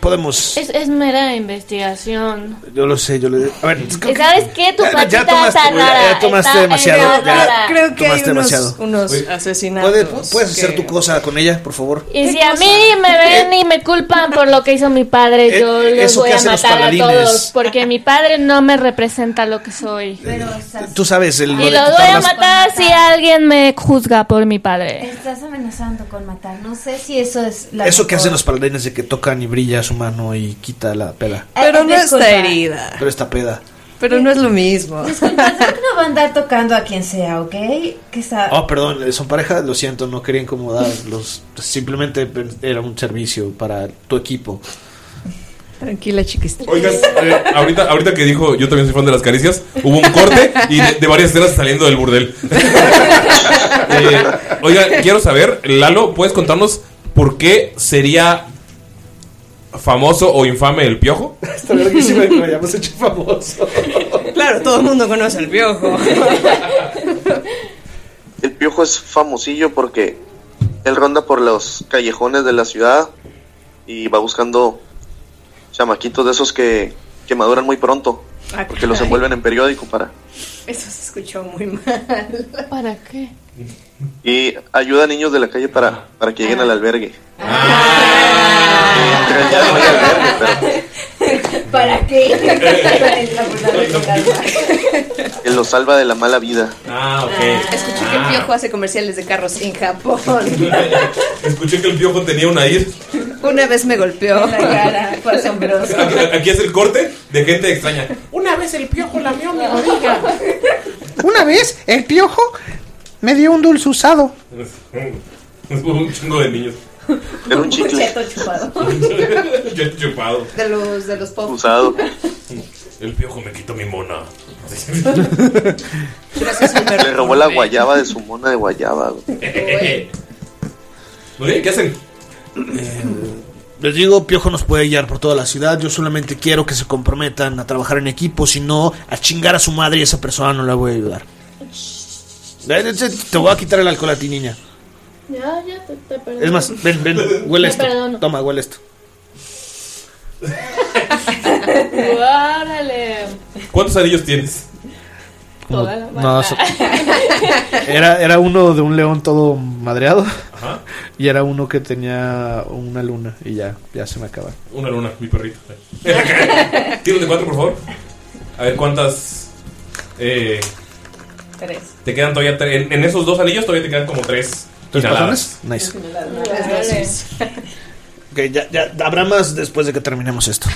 podemos. Es, es mera investigación. Yo lo sé, yo le. A ver, ¿Y sabes qué? Tu Ya- ya patita tomaste, está ya- ya rara. tomaste está- demasiado, ya. rara. Creo que hay Tomaste unos, demasiado. unos asesinatos. ¿Puedes, puedes hacer que- tu cosa con ella, por favor? Y si a mí me ven y me culpan por lo que hizo mi padre, Eh, yo eh, los voy que a matar a todos. Porque mi padre no me representa lo que soy. Pero estás, Tú sabes, el, lo Y los voy a matar si alguien me juzga por mi padre. estás amenazando con matar. No sé si eso es la Eso que mejor- hacen los paladines de que tocan y brilla su mano y quita la peda. Pero no está herida. Pero está peda. Pero no es lo mismo. Disculpa, ¿sabes que no va a andar tocando a quien sea, ok? Que está... Oh, perdón, eh, son pareja, lo siento, no quería incomodarlos. Simplemente era un servicio para tu equipo. Tranquila, chiquis. Oigas, eh, ahorita, ahorita que dijo yo también soy fan de las caricias, hubo un corte y de, de varias escenas saliendo del burdel. Eh, oiga, quiero saber, Lalo, ¿puedes contarnos por qué sería famoso o infame el piojo? Está verguísima que me hayamos hecho famoso. Claro, todo el mundo conoce el piojo. El piojo es famosillo porque él ronda por los callejones de la ciudad y va buscando chamaquitos de esos que, que maduran muy pronto. Ah, Porque los envuelven en periódico para... Eso se escuchó muy mal. ¿Para qué? Y ayuda a niños de la calle para, para que lleguen al albergue. No hay albergue, ¿Para qué? Él los salva de la mala vida. Ah, Escuché que el piojo hace comerciales de carros en Japón. Escuché que el piojo tenía una ir. Una vez me golpeó. La cara, fue asombroso. Aquí, aquí es el corte de gente extraña. Una vez el piojo lamió mi rodilla. Una vez el piojo me dio un dulce usado. un chingo de niños. Era un chicle. Cheto chupado. De los, de los pop. Usado. El piojo me quitó mi mona. Le robó la guayaba de su mona de guayaba. güey. Muy bien, ¿qué hacen? Les digo, Piojo nos puede guiar por toda la ciudad. Yo solamente quiero que se comprometan a trabajar en equipo. Si no, a chingar a su madre y esa persona no la voy a ayudar. Te voy a quitar el alcohol a ti, niña. Ya, ya, te, te perdono. Es más, ven, ven, huele Te esto. perdono. Toma, huele esto. Órale. ¿Cuántos anillos tienes? Toda la No, so- era, era uno de un león todo madreado. Ajá. Y era uno que tenía una luna. Y ya, ya se me acaba. Una luna, mi perrito. Tiro de cuatro, por favor. A ver cuántas. Eh, Tres. te quedan todavía tres. En, en esos dos anillos todavía te quedan como tres. ¿Tres patrones? Nice. Ok, ya, ya, habrá más después de que terminemos esto.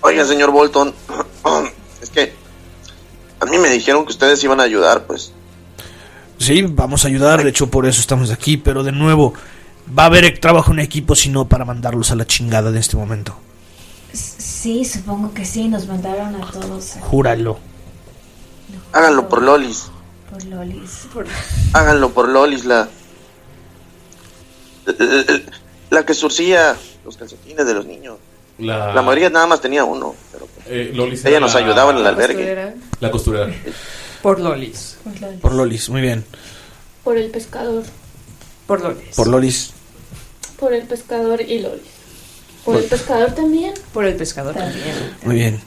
Oiga, señor Bolton, es que a mí me dijeron que ustedes iban a ayudar, pues. Sí, vamos a ayudar, de hecho por eso estamos aquí, pero de nuevo, va a haber trabajo en equipo si no para mandarlos a la chingada de este momento. Sí, supongo que sí, nos mandaron a todos Júralo. Háganlo por Lolis. por lolis. Háganlo por Lolis, la. La, la que surcía los calcetines de los niños. La, La mayoría nada más tenía uno. Pero eh, Lolis ella nos la- ayudaba en el albergue. La costurera. Por lolis. Por Lolis, muy bien. Por el pescador. Por lolis. Por Lolis. Por el pescador y Lolis. Por Por- el pescador también. Por el pescador también. Muy bien.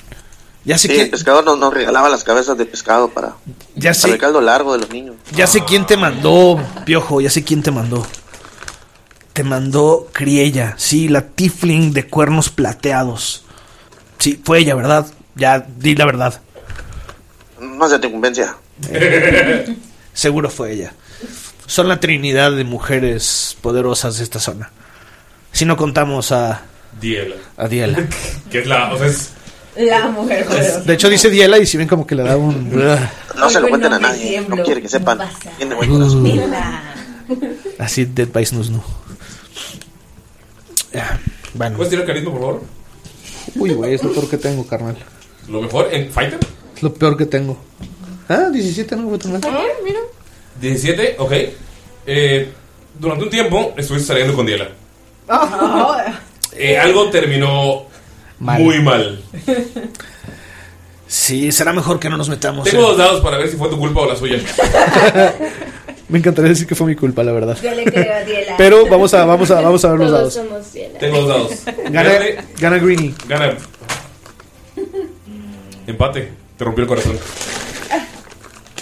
Ya sé Sí, que el pescador nos, nos regalaba las cabezas de pescado para, Ya para sé. el caldo largo de los niños. Ya sé quién te mandó, Piojo, ya sé quién te mandó. Te mandó Criella, sí, la Tifling de cuernos plateados. Sí, fue ella, ¿verdad? Ya di la verdad. No se te convencia. Seguro fue ella. Son la trinidad de mujeres poderosas de esta zona. Si no contamos a, Diela. a Diela. Que es la. O sea, es. La mujer poderosa. De hecho dice Diela y si ven como que le da un... No se lo cuenten a nadie. No quiere que sepan. Tiene buen corazón. Así Dead by Snooze no. Ya, Bueno. ¿Puedes tirar carisma, por favor? Uy, güey, es lo peor que tengo, carnal. Lo mejor en Fighter. Es lo peor que tengo. Ah, 17 no fue tan mal. mira. 17, ok. Eh, durante un tiempo estuviste saliendo con Diela. Eh, algo terminó Mal. muy mal. Sí, será mejor que no nos metamos. Tengo en- dos dados para ver si fue tu culpa o la suya. Me encantaría decir que fue mi culpa, la verdad. Yo le creo a Diela. Pero vamos a, vamos a, vamos a ver los Todos dados. somos. Tengo dos dados. Gana, gana Greenie. gana. Empate. Te rompió el corazón.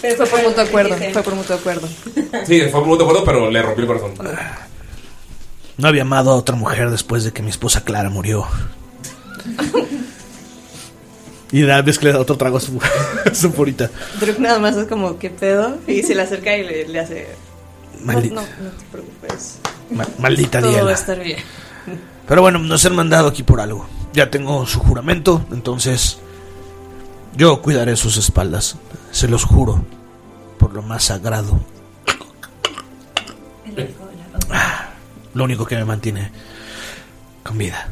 Pero Fue por mutuo acuerdo. Fue por mutuo acuerdo. Sí, fue muy de acuerdo, pero le rompió el corazón. No había amado a otra mujer después de que mi esposa Clara murió. Y de vez que le da otro trago a su, a su purita. Druk nada más es como, ¿qué pedo? Y se le acerca y le, le hace. No, Maldi- no, no te preocupes. Ma- maldita Todo va a Diela. estar bien. Pero bueno, nos han mandado aquí por algo. Ya tengo su juramento, entonces yo cuidaré sus espaldas. Se los juro. Por lo más sagrado. Ah, Lo único que me mantiene con vida.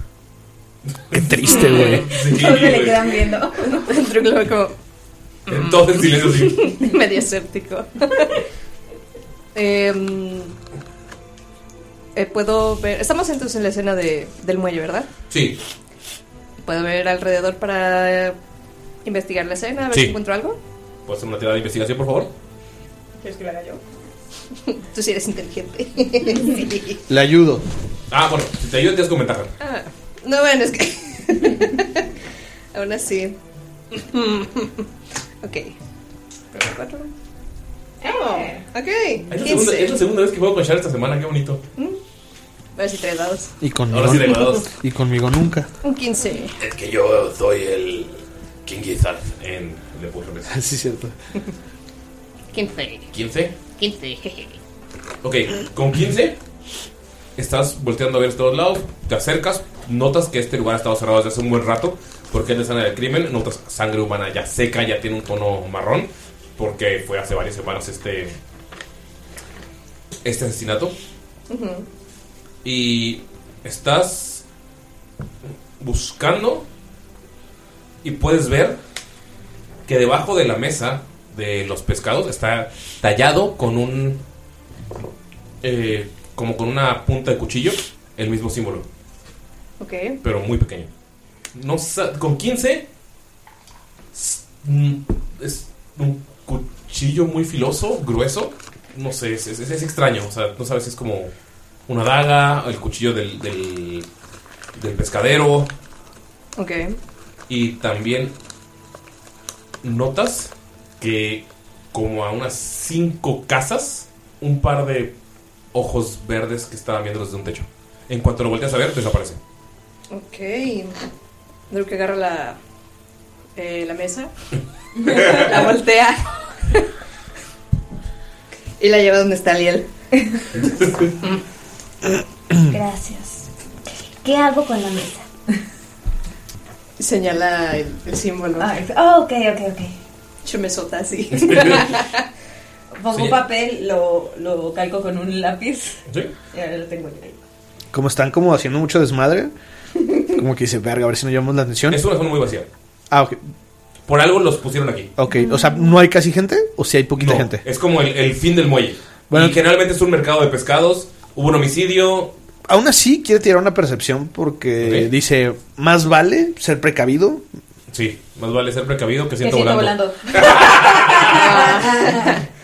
Qué triste, güey. Sí, Todos se le quedan viendo. Dentro lo ve como Todo en silencio, sí. medio escéptico. Em, eh, puedo ver. Estamos entonces en la escena de, del muelle, ¿verdad? Sí, Puedo ver alrededor para eh, investigar la escena, a ver Sí. si encuentro algo. ¿puedes hacer una tirada de investigación, por favor? ¿Quieres que lo haga yo? Tú sí eres inteligente. Sí. Le ayudo. Ah, bueno, si te ayudo, tienes con ventaja. Ah, no, bueno, es que. Aún así. ok. Cuatro. Oh, ok. Es la, segunda, 15. es la segunda vez que juego con Char esta semana, qué bonito. A ver si tres dados. Y conmigo, Ahora sí de grados. y conmigo nunca. Un 15. Es que yo soy el King Gizzard en The Puzzle Sí, es cierto. 15. 15. 15. Ok, con 15 estás volteando a ver todos lados, te acercas, notas que este lugar ha estado cerrado desde hace un buen rato porque es la escena del crimen, notas sangre humana ya seca, ya tiene un tono marrón porque fue hace varias semanas este este asesinato. Y estás buscando y puedes ver que debajo de la mesa de los pescados está tallado con un eh, como con una punta de cuchillo el mismo símbolo Ok. pero muy pequeño no sa- con 15 s- mm, es un cuchillo muy filoso grueso no sé es, es- es extraño o sea no sabes si es como una daga el cuchillo del, del, del pescadero Ok. y también notas que como a unas cinco casas, un par de ojos verdes que estaban viendo desde un techo. En cuanto lo volteas a ver, desaparece. Ok. Creo que agarra la, eh, la mesa, la voltea y la lleva donde está Liel. Gracias. ¿Qué hago con la mesa? Señala el, el símbolo. Ah, ok, ok, ok. Chumesota así. Pongo Sí. papel, lo, lo calco con un lápiz ¿Sí? y ahora lo tengo ahí. Como están como haciendo mucho desmadre, como que dice, verga, a ver si nos llamamos la atención. Es una zona muy vacía. Ah, ok. Por algo los pusieron aquí. Ok, o sea, ¿no hay casi gente o si hay poquita No, gente? Es como el, el fin del muelle. Bueno. y generalmente es un mercado de pescados. Hubo un homicidio. Aún así, quiere tirar una percepción porque dice, más vale ser precavido. Sí, más vale ser precavido que Que siento siento volando. volando.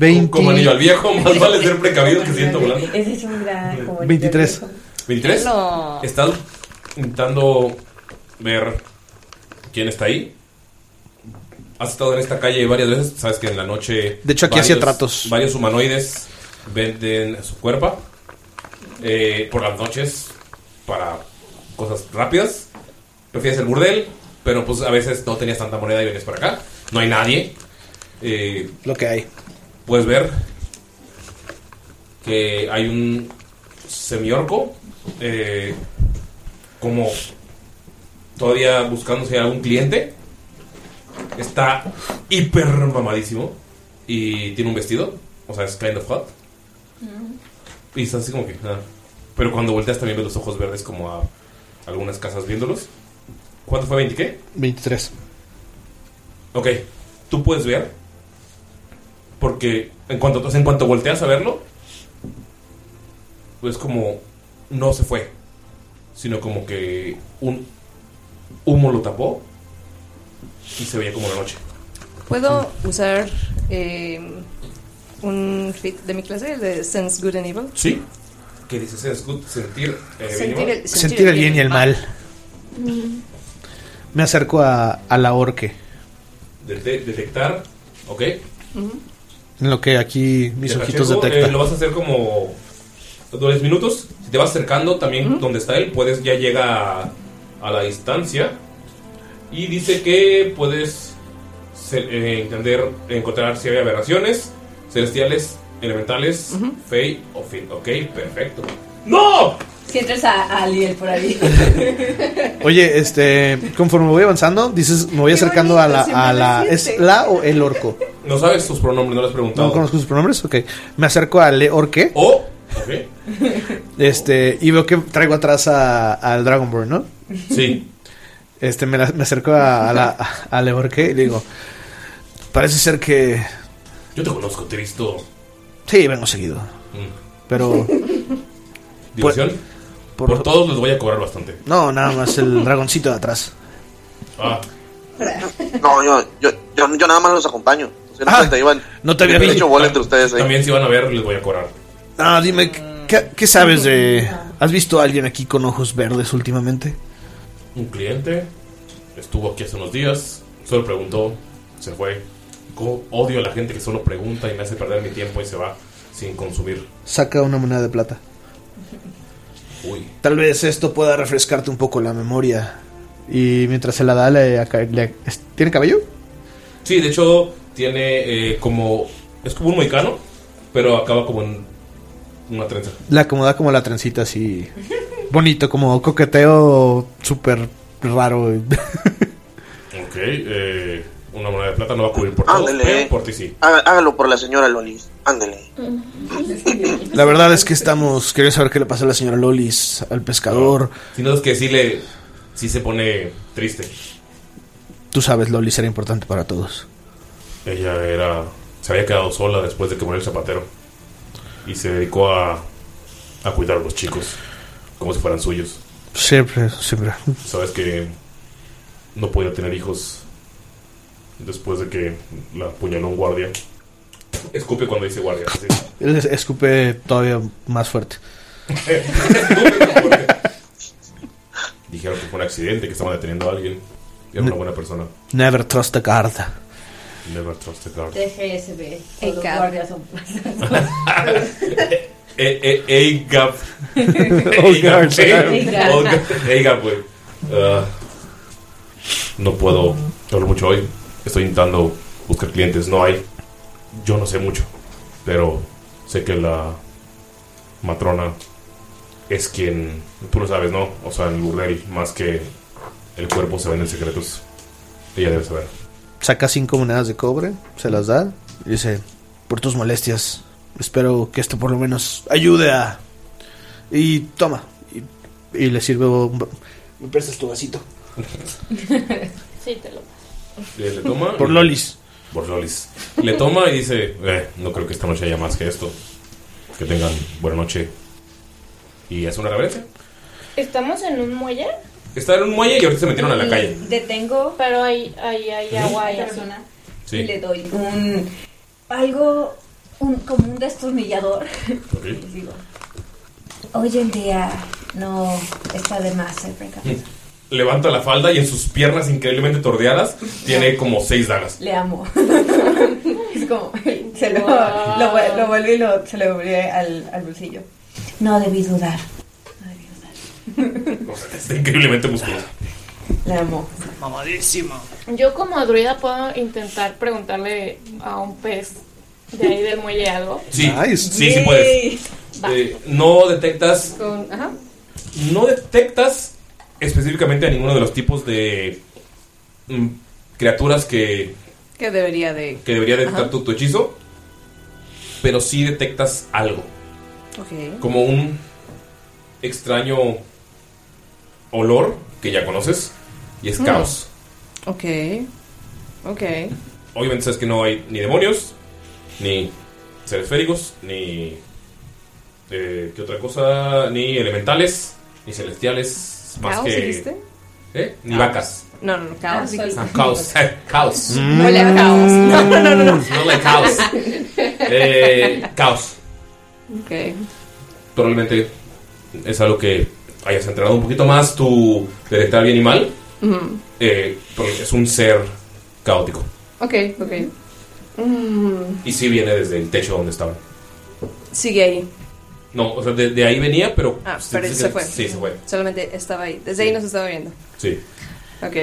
20, Como anillo al viejo, más vale ser precavido que siento volando. Ese es un gran... como el 23. 23. No. Estás intentando ver quién está ahí. Has estado en esta calle varias veces. Sabes que en la noche. De hecho, aquí hacía tratos. Varios humanoides venden su cuerpo eh, por las noches para cosas rápidas. Prefieres el burdel, pero pues a veces no tenías tanta moneda y vienes para acá. No hay nadie. Eh, Lo que hay. Puedes ver que hay un semiorco eh, como todavía hay algún cliente está hiper mamadísimo y tiene un vestido o sea es kind of hot y está así como que ah. pero cuando volteas también ves los ojos verdes como a algunas casas viéndolos ¿cuánto fue 20 qué? 23. Ok, tú puedes ver. Porque en cuanto, en cuanto volteas a verlo, pues como no se fue. Sino como que un humo lo tapó y se veía como la noche. ¿Puedo usar eh, un fit de mi clase, el de Sense Good and Evil? ¿Sí? ¿Qué dices? Es good sentir, eh, Sentir el, Sentir el bien y el mal. Mm. Me acerco a, a la orque. Dete- detectar, ok. Ujú. En lo que aquí mis ojitos detectan. eh, lo vas a hacer como 10 minutos. Si te vas acercando también donde está él, puedes ya llega a, a la distancia. Y dice que puedes eh, entender, encontrar si hay aberraciones, celestiales, elementales, fey o fin. Ok, perfecto. ¡No! Si entras a, a Aliel por ahí. Oye, este, conforme voy avanzando, dices, me voy acercando a la, a la, ¿es la o el orco? No sabes sus pronombres, no lo has preguntado. No conozco sus pronombres, ok. Me acerco a le orque. Oh, ok. Este, y veo que traigo atrás a- al Dragonborn, ¿no? Sí. Este, me, la- me acerco a, a la, a le orque y le digo, parece ser que, Yo te conozco, te he visto. sí, vengo seguido. Mm. Pero, ¿Diversión? Por- Por, todos les voy a cobrar bastante. no, nada más el dragoncito de atrás. Ah, No, yo, yo, yo, yo nada más los acompaño. Dan cuenta, iban- no te había bola entre ustedes. ahí. también si van a ver, les voy a cobrar. Ah, dime, ¿qué, qué sabes de... ¿Has visto a alguien aquí con ojos verdes últimamente? Un cliente estuvo aquí hace unos días, solo preguntó, se fue. Como odio a la gente que solo pregunta y me hace perder mi tiempo y se va sin consumir. Saca una moneda de plata. Uy. Tal vez esto pueda refrescarte un poco la memoria. Y mientras se la da, le, ¿tiene cabello? Sí, de hecho, tiene eh, como. Es como un moicano, pero acaba como en una trenza. Le acomoda como la trencita así. Bonito, como coqueteo súper raro. Ok, eh, una moneda de plata no va a cubrir por todo, Ándele. pero por ti sí. Hágalo por la señora Lolis. Ándele. La verdad es que estamos. Quería saber qué le pasó a la señora Lolis, al pescador. Si no es que sí le. Sí se pone triste. Tú sabes, Lolis era importante para todos. Ella era. Se había quedado sola después de que murió el zapatero. Y se dedicó a. a cuidar a los chicos. Como si fueran suyos. Siempre, siempre. Sabes que. No podía tener hijos. Después de que la apuñaló un guardia. Escupe cuando dice guardia. Él es- escupe todavía más fuerte. Dijeron que fue un accidente, que estaban deteniendo a alguien. Y era una buena persona. Never trust a guard. Never trust a guard. TGSB. Ey, Los Cap. guardias son Eh, eh, A-Gap. Oh, guards, claro. A-Gap, güey. Ah, no puedo hablar mucho hoy. Estoy intentando buscar clientes. No hay. Yo no sé mucho. Pero sé que la matrona es quien. Tú lo sabes, ¿no? O sea, en el burdel, más que el cuerpo se venden secretos. Ella debe saber. Saca cinco monedas de cobre, se las da y dice, por tus molestias, espero que esto por lo menos ayude a... Y toma. Y, y le sirve... un- ¿Me prestas tu vasito? Sí, te lo Le, le toma. Por y- lolis. Por lolis. Le toma y dice: eh, No creo que esta noche haya más que esto. Que tengan buena noche. Y hace una reverencia. ¿Estamos en un muelle? Está en un muelle y ahorita se metieron a la calle. Detengo Pero hay, hay, hay agua a y la así. persona Sí. y le doy un. algo. Un, como un destornillador. Ok. Les digo. Hoy en día no está de más ser precavido. Levanta la falda y en sus piernas increíblemente tordeadas tiene como seis dagas. Le amo. es como. Se lo, lo, lo vuelve y lo, se lo devuelve al, al bolsillo. No debí dudar. Está increíblemente musculoso. Le amo. Mamadísimo. Yo como druida puedo intentar preguntarle a un pez de ahí del muelle algo. Sí, sí, sí puedes. Eh, no detectas. Con- ajá. No detectas específicamente a ninguno de los tipos de mm, criaturas que, Que debería de. que debería detectar Ajá. tu, tu hechizo. Pero sí detectas algo. Ok. como un extraño olor que ya conoces y es Mm. caos. Ok. Ok. Obviamente sabes que no hay ni demonios, ni seres féricos, ni eh, ¿qué otra cosa? Ni elementales, ni celestiales, más ¿Caos que dijiste? ¿Eh? Ni Caos. vacas. No, no, no, caos. dijiste. Ah, caos, caos. No le caos. No, no, no, no. No like caos. Eh, caos. Ok. Probablemente es algo que hayas entrenado un poquito más tu detectar bien y mal. Ujú. Eh, porque es un ser caótico. Ok, ok. Mm, Y sí viene desde el techo donde estaban. sigue ahí. No, o sea, de, de ahí venía, pero. Ah, sí, pero sí, se fue. Sí, se fue. Solamente estaba ahí. Desde ahí nos estaba viendo. Sí. Ok.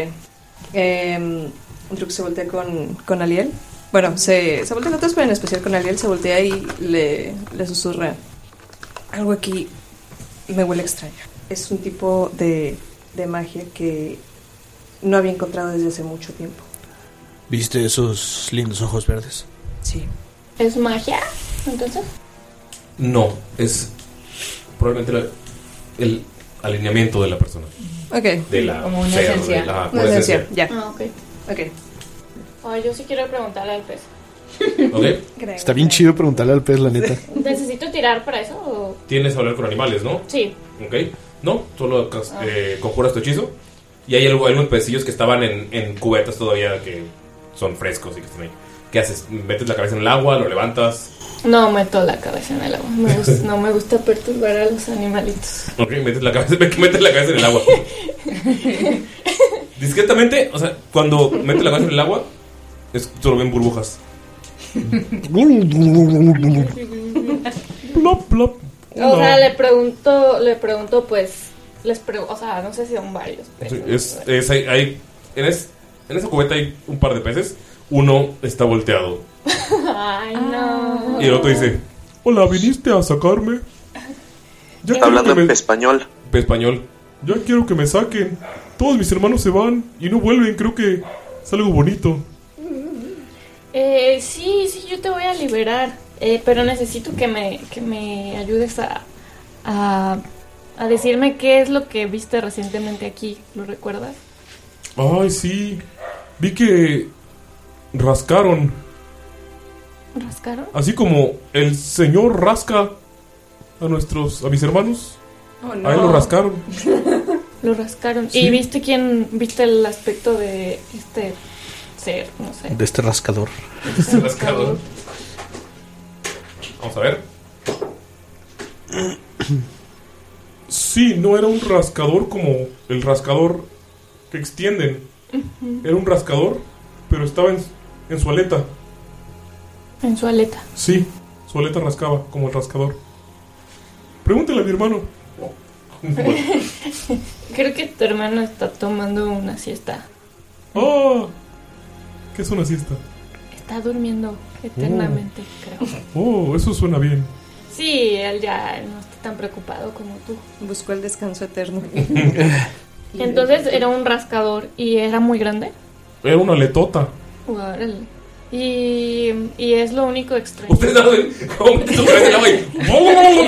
Eh, Druk se voltea con, con Aliel. Bueno, se, se voltea con todos, pero en especial con Aliel se voltea y le, le susurra. Algo aquí me huele extraño. Es un tipo de, de magia que no había encontrado desde hace mucho tiempo. ¿Viste esos lindos ojos verdes? Sí. ¿Es magia? Entonces. No, es probablemente la- el alineamiento de la persona. Ok. De la Como una esencia. de la- Una esencia, esencia. ya. Ah, ok. Ok. Ay, yo sí quiero preguntarle al pez. ¿Ok? Está bien chido preguntarle al pez, la neta. ¿Necesito tirar para eso? o- Tienes a hablar con animales, ¿no? Sí. Ok. No, solo cas- Ah. eh, conjuras tu hechizo. Y hay algo- algunos pecillos que estaban en, en cubetas todavía que son frescos y que están ahí. ¿Qué haces? ¿Metes la cabeza en el agua? ¿Lo levantas? No meto la cabeza en el agua. Me gus- no me gusta perturbar a los animalitos. Ok, metes la cabeza, metes la cabeza en el agua. Discretamente, o sea, cuando metes la cabeza en el agua, es, solo ven burbujas. Plop, plop. O sea, le pregunto, le pregunto, pues, les pregunto, o sea, no sé si son varios. pero- Sí, Es, es- hay, hay- en, es- en esa cubeta hay un par de peces. Uno está volteado. Ay, no. Y el otro dice: Hola, ¿viniste a sacarme? Ya quiero Hablando que en me- español. español. Ya quiero que me saquen. Todos mis hermanos se van y no vuelven. Creo que es algo bonito. Eh, sí, sí, yo te voy a liberar. Eh, pero necesito que me, que me ayudes a, a, a decirme qué es lo que viste recientemente aquí. ¿Lo recuerdas? Ay, sí. Vi que rascaron. ¿Rascaron? Así como el señor rasca a nuestros, a mis hermanos. Oh, A él lo rascaron. Lo rascaron. Sí. ¿Y viste quién, viste el aspecto de este ser? No sé. De este rascador. Este rascador. Vamos a ver. Sí, no era un rascador como el rascador que extienden. Era un rascador, pero estaba en, en su aleta. En su aleta. Sí, su aleta rascaba como el rascador. Pregúntale a mi hermano. Creo que tu hermano está tomando una siesta. ¡Oh! ¿Qué es una siesta? Está durmiendo eternamente, creo. Oh, eso suena bien. Sí, él ya no está tan preocupado como tú. Buscó el descanso eterno. Entonces era un rascador y era muy grande. Era una letota. Órale. Y, y es lo único extraño. Ustedes no ven cómo mete su cabeza en el agua y-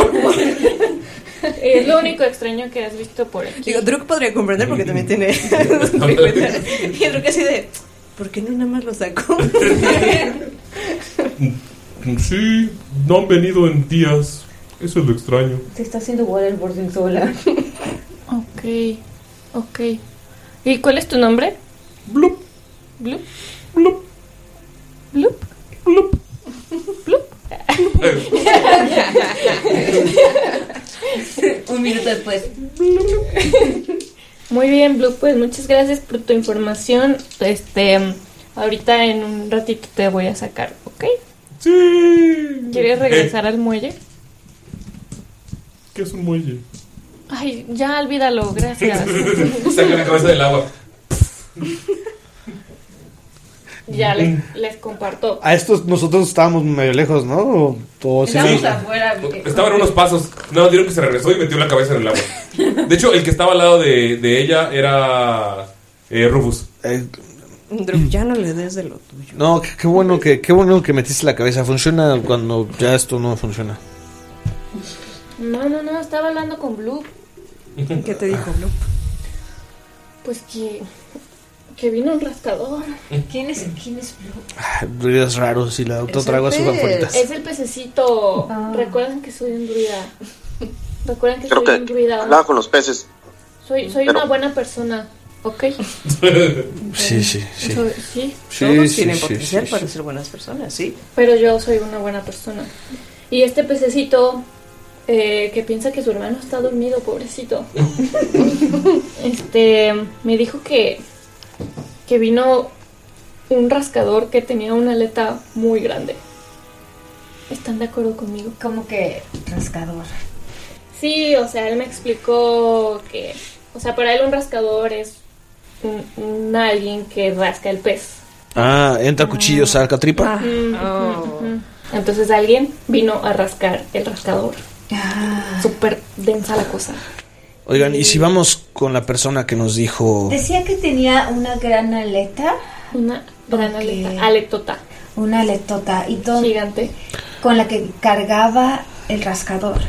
Es lo único extraño que has visto por aquí. Digo, Druk podría comprender porque también tiene. y Druk así de. ¿Por qué no nada más lo sacó? Sí, no han venido en días. Eso es lo extraño. Se está haciendo waterboarding sola. Ok, ok. ¿Y cuál es tu nombre? Blup. Blup. Blup. Blup. Blup. Blup. Un minuto después. Muy bien, Blue, pues muchas gracias por tu información. Este, ahorita en un ratito te voy a sacar, ¿ok? Sí. ¿Quieres regresar al muelle? ¿Qué es un muelle? Ay, ya olvídalo, gracias. Saca la cabeza del agua. ya les, les comparto. A estos nosotros estábamos medio lejos, ¿no? O, o sí. Estamos afuera. Estaban unos pasos. No, dieron que se regresó y metió la cabeza en el agua. De hecho, el que estaba al lado de, de ella era eh, Rufus. Druk, ya no le des de lo tuyo. No, qué, qué bueno que qué bueno que metiste la cabeza. Funciona cuando ya esto no funciona. No, no, no, estaba hablando con Blue. ¿Qué te dijo, Blue? Pues que, que vino un rascador. ¿Quién es, quién es Blue? Ah, Ruidos raros y la Es trago a sus favoritas. Es el pececito. Recuerdan que soy un druida. Recuerdan que Creo soy un que druida. hablaba con los peces. Soy, soy Pero- una buena persona, ¿ok? Sí, sí, sí. Soy- sí. Sí, Todos sí, tienen sí, potencial sí, para sí. ser buenas personas, sí. Pero yo soy una buena persona. Y este pececito eh, que piensa que su hermano está dormido, pobrecito. este me dijo que que vino un rascador que tenía una aleta muy grande. ¿Están de acuerdo conmigo? Como que rascador. Sí, o sea, él me explicó que, o sea, para él un rascador es un, un alguien que rasca el pez. Ah, entra cuchillo, saca tripa. Mm, ujú, ujú. Entonces alguien vino a rascar el rascador. Súper densa la cosa. Oigan, ¿y si vamos con la persona que nos dijo... Decía que tenía una gran aleta. Una gran aleta. Aletota. Una aletota. Y todo, Gigante. Con la que cargaba el rascador.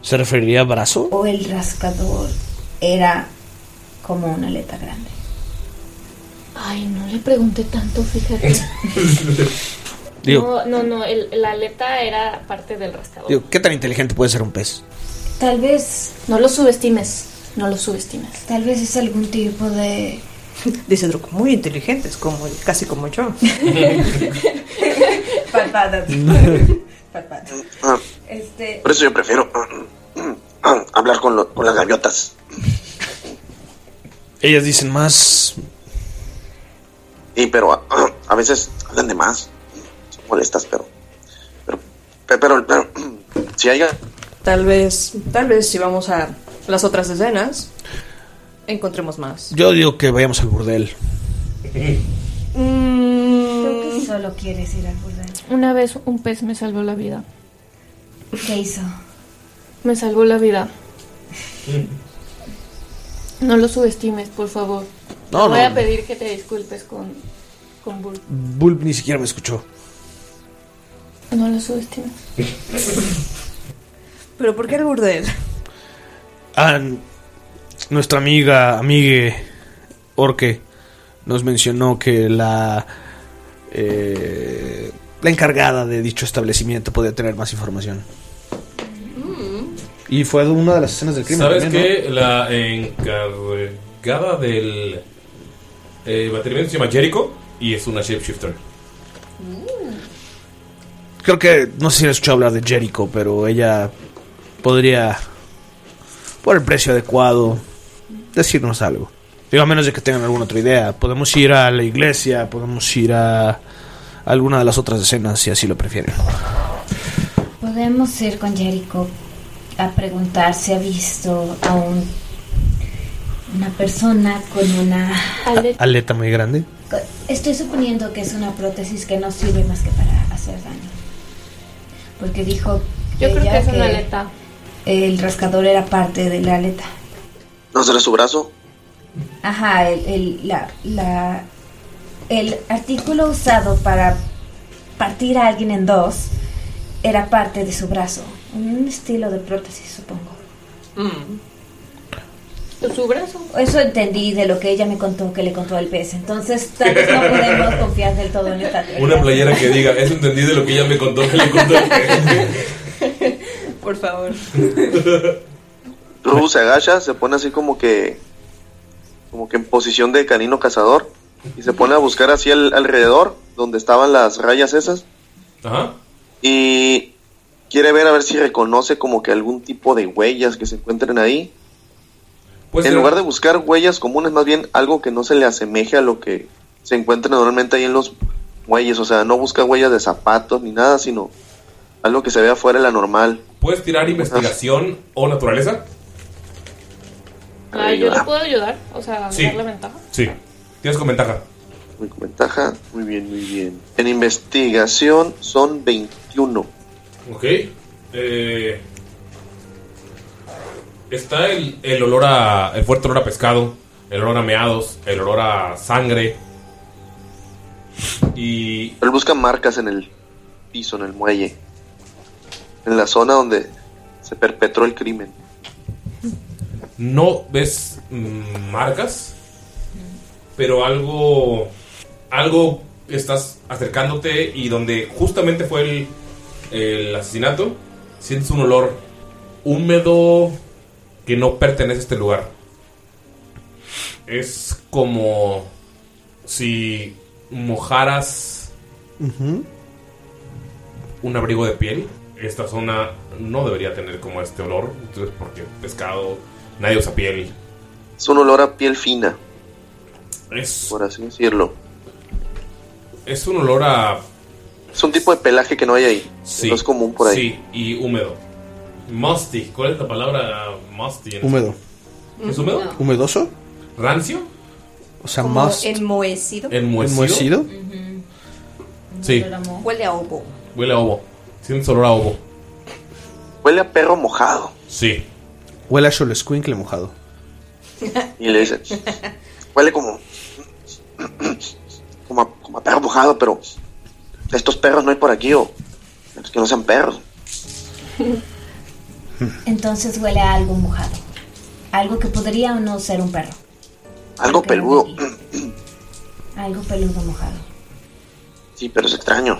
¿Se referiría a brazo? O el rascador era como una aleta grande. Ay, no le pregunté tanto, fíjate. Digo, No, no, no. el- la aleta era parte del rascador. digo, ¿qué tan inteligente puede ser un pez? Tal vez. No lo subestimes. No lo subestimes. Tal vez es algún tipo de. Dice Druco, muy inteligentes, como, casi como yo. Palpadas. Ah, Este. por eso yo prefiero hablar con, lo- con las gaviotas. Ellas dicen más... Sí, pero a, a veces hablan de más. Son molestas, pero. Pero. Pero. pero, si haya. Tal vez, tal vez si vamos a las otras escenas, encontremos más. Yo digo que vayamos al burdel. Creo que solo quieres ir al burdel. Una vez un pez me salvó la vida. ¿Qué hizo? Me salvó la vida. No lo subestimes, por favor. No, Te voy no. a pedir que te disculpes con, con Bull. Bulb ni siquiera me escuchó. No lo subestimes. ¿Pero por qué el burdel? Ah, nuestra amiga, amigue Orque, nos mencionó que la eh, la encargada de dicho establecimiento podía tener más información. Y fue una de las escenas del crimen. ¿Sabes también, que la encargada del eh, mantenimiento se llama Jericho y es una shapeshifter? Creo que no sé si han escuchado hablar de Jericho, pero ella podría, por el precio adecuado, decirnos algo. Digo, a menos de que tengan alguna otra idea. Podemos ir a la iglesia, podemos ir a alguna de las otras escenas si así lo prefieren. Podemos ir con Jericho a preguntar si ha visto a un, una persona con una... Aleta muy grande. Estoy suponiendo que es una prótesis que no sirve más que para hacer daño. Porque dijo Yo creo que es una aleta. El rascador era parte de la aleta. ¿No será su brazo? Ajá, el, el, la, la, el artículo usado para partir a alguien en dos era parte de su brazo. Un estilo de prótesis, supongo. ¿Su brazo? Eso entendí de lo que ella me contó, que le contó el pez. Entonces, tal vez no podemos confiar del todo en esta Una playera que diga, eso entendí de lo que ella me contó que le contó. Por favor. Ru se agacha, se pone así como que. como que en posición de canino cazador. Y se pone a buscar así al- alrededor, donde estaban las rayas esas. Ajá. Y quiere ver a ver si reconoce como que algún tipo de huellas que se encuentren ahí. Pues en lugar de buscar huellas comunes, más bien algo que no se le asemeje a lo que se encuentra normalmente ahí en los muelles. O sea, no busca huellas de zapatos ni nada, sino algo que se vea fuera de la normal. ¿Puedes tirar investigación o naturaleza? Ah, ¿Yo te puedo ayudar? O sea, Sí. darle ventaja. Sí. Tienes con ventaja. Muy con ventaja. Muy bien, muy bien. En investigación son 21. Ok. Eh, está el, el olor a. el fuerte olor a pescado, el olor a meados, el olor a sangre. Y. Él busca marcas en el piso, en el muelle. En la zona donde se perpetró el crimen. No ves mm, marcas, pero algo. Algo estás acercándote y donde justamente fue el, el asesinato, sientes un olor húmedo que no pertenece a este lugar. Es como si mojaras un abrigo de piel. Esta zona no debería tener como este olor, entonces porque pescado, nadie usa piel. Es un olor a piel fina, Es, por así decirlo. es un olor a... Es un tipo de pelaje que no hay ahí. Sí, no es común por ahí. Sí, y húmedo. Musty, ¿cuál es la palabra musty? en- Húmedo. ¿Es húmedo? ¿Humedoso? ¿Rancio? O sea, Como más. enmohecido. ¿Enmohecido? Sí, Huele a ovo. huele a ovo. Sientes olor a ovo. huele a perro mojado. Sí. Huele a Squinkle mojado. Y le dice, huele como, como, a, como a perro mojado, pero estos perros no hay por aquí o es que no sean perros. Entonces huele a algo mojado. Algo que podría o no ser un perro. Algo peludo. Algo peludo mojado. Sí, pero es extraño.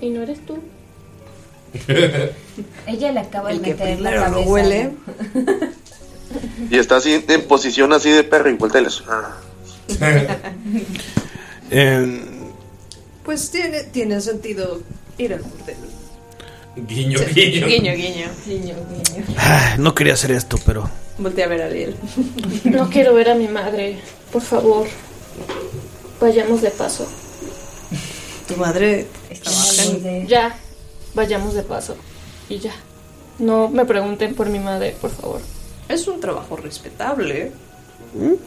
¿Y no eres tú? Ella le acaba de meter la primero lo cabeza. huele. Y está así en posición así de perro y vuelta y le suena. Pues tiene, tiene sentido ir al burdel. Guiño, Sí. guiño. Guiño, guiño. Guiño, guiño. Ah, no quería hacer esto, pero Voltea a ver a Ariel. No quiero ver a mi madre. Por favor. Vayamos de paso. Tu madre trabaja en- Ya. Vayamos de paso. Y ya. No me pregunten por mi madre, por favor. Es un trabajo respetable.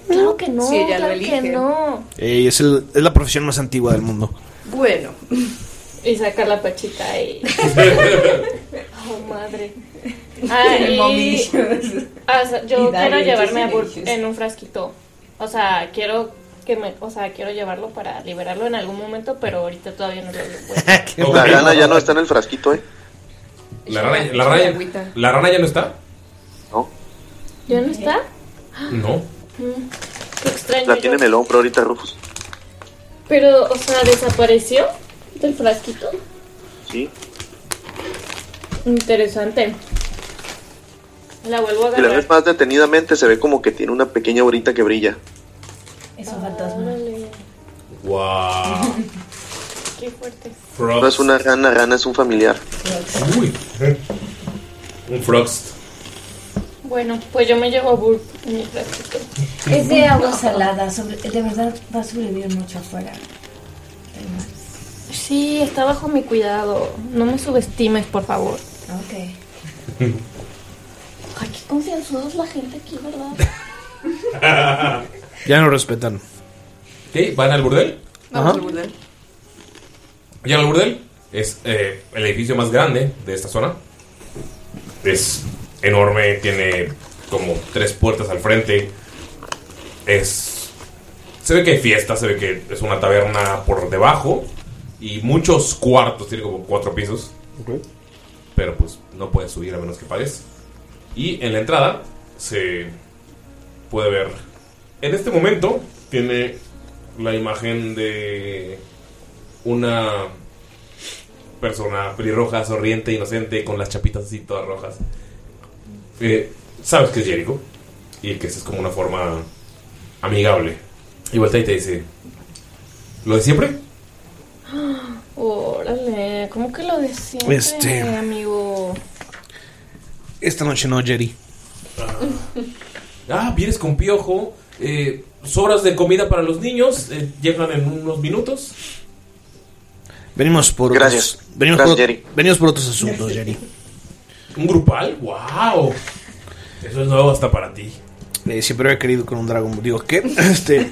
Claro que no. Si ella lo claro elige. que no. Ey, es, el- es la profesión más antigua del mundo. Bueno. Y saca la pachita y. oh, madre. Ah, y- Mommy. Ah, o sea, Y yo quiero llevarme a eliges. en un frasquito. O sea, quiero que me, o sea, quiero llevarlo para liberarlo en algún momento, pero ahorita todavía no lo puedo. La rana ya no está en el frasquito, ¿eh? La rana, la, rana, la rana ya no está. ¿Ya no está? No. Mm, Qué extraño. La tiene en el hombro ahorita, Rufus. Pero, o sea, desapareció del frasquito. Sí. Interesante. La vuelvo a Si la agarrar. ves más detenidamente, se ve como que tiene una pequeña horita que brilla. Es un fantasma. Wow. Qué fuerte. No es una rana, rana es un familiar. Uy. Un Frost. Bueno, pues yo me llevo a Burp en mi frasquito. Es de agua salada. sobre- de verdad va a sobrevivir mucho afuera. Sí, está bajo mi cuidado. No me subestimes, por favor. Ok. Ay, qué confianzuda es la gente aquí, ¿verdad? Ya no respetan. ¿Qué? ¿Van al burdel? Vamos Ajá. al burdel. Llegan al burdel. Es eh, el edificio más grande de esta zona. Es enorme, tiene como tres puertas al frente. Es. Se ve que hay fiesta, se ve que es una taberna por debajo. Y muchos cuartos, tiene como cuatro pisos. Pero pues no puedes subir a menos que pagues. Y en la entrada se puede ver. En este momento tiene la imagen de una persona pelirroja, sonriente, inocente, con las chapitas así todas rojas. Eh, Sabes que es Jericho y que esa es como una forma amigable. Y voltea y te dice: ¿Lo de siempre? Órale, ¿cómo que lo de siempre, Este- amigo? Esta noche no, Jerry. Ah, vienes con piojo. Eh, sobras de comida para los niños. eh, llegan en unos minutos. Venimos por Gracias. otros, venimos, Gracias, por, Jerry. venimos por otros asuntos, Jerry. ¿Un grupal? ¡Wow! Eso es nuevo hasta para ti. Eh, siempre había querido con un dragón. Digo, ¿qué? Este.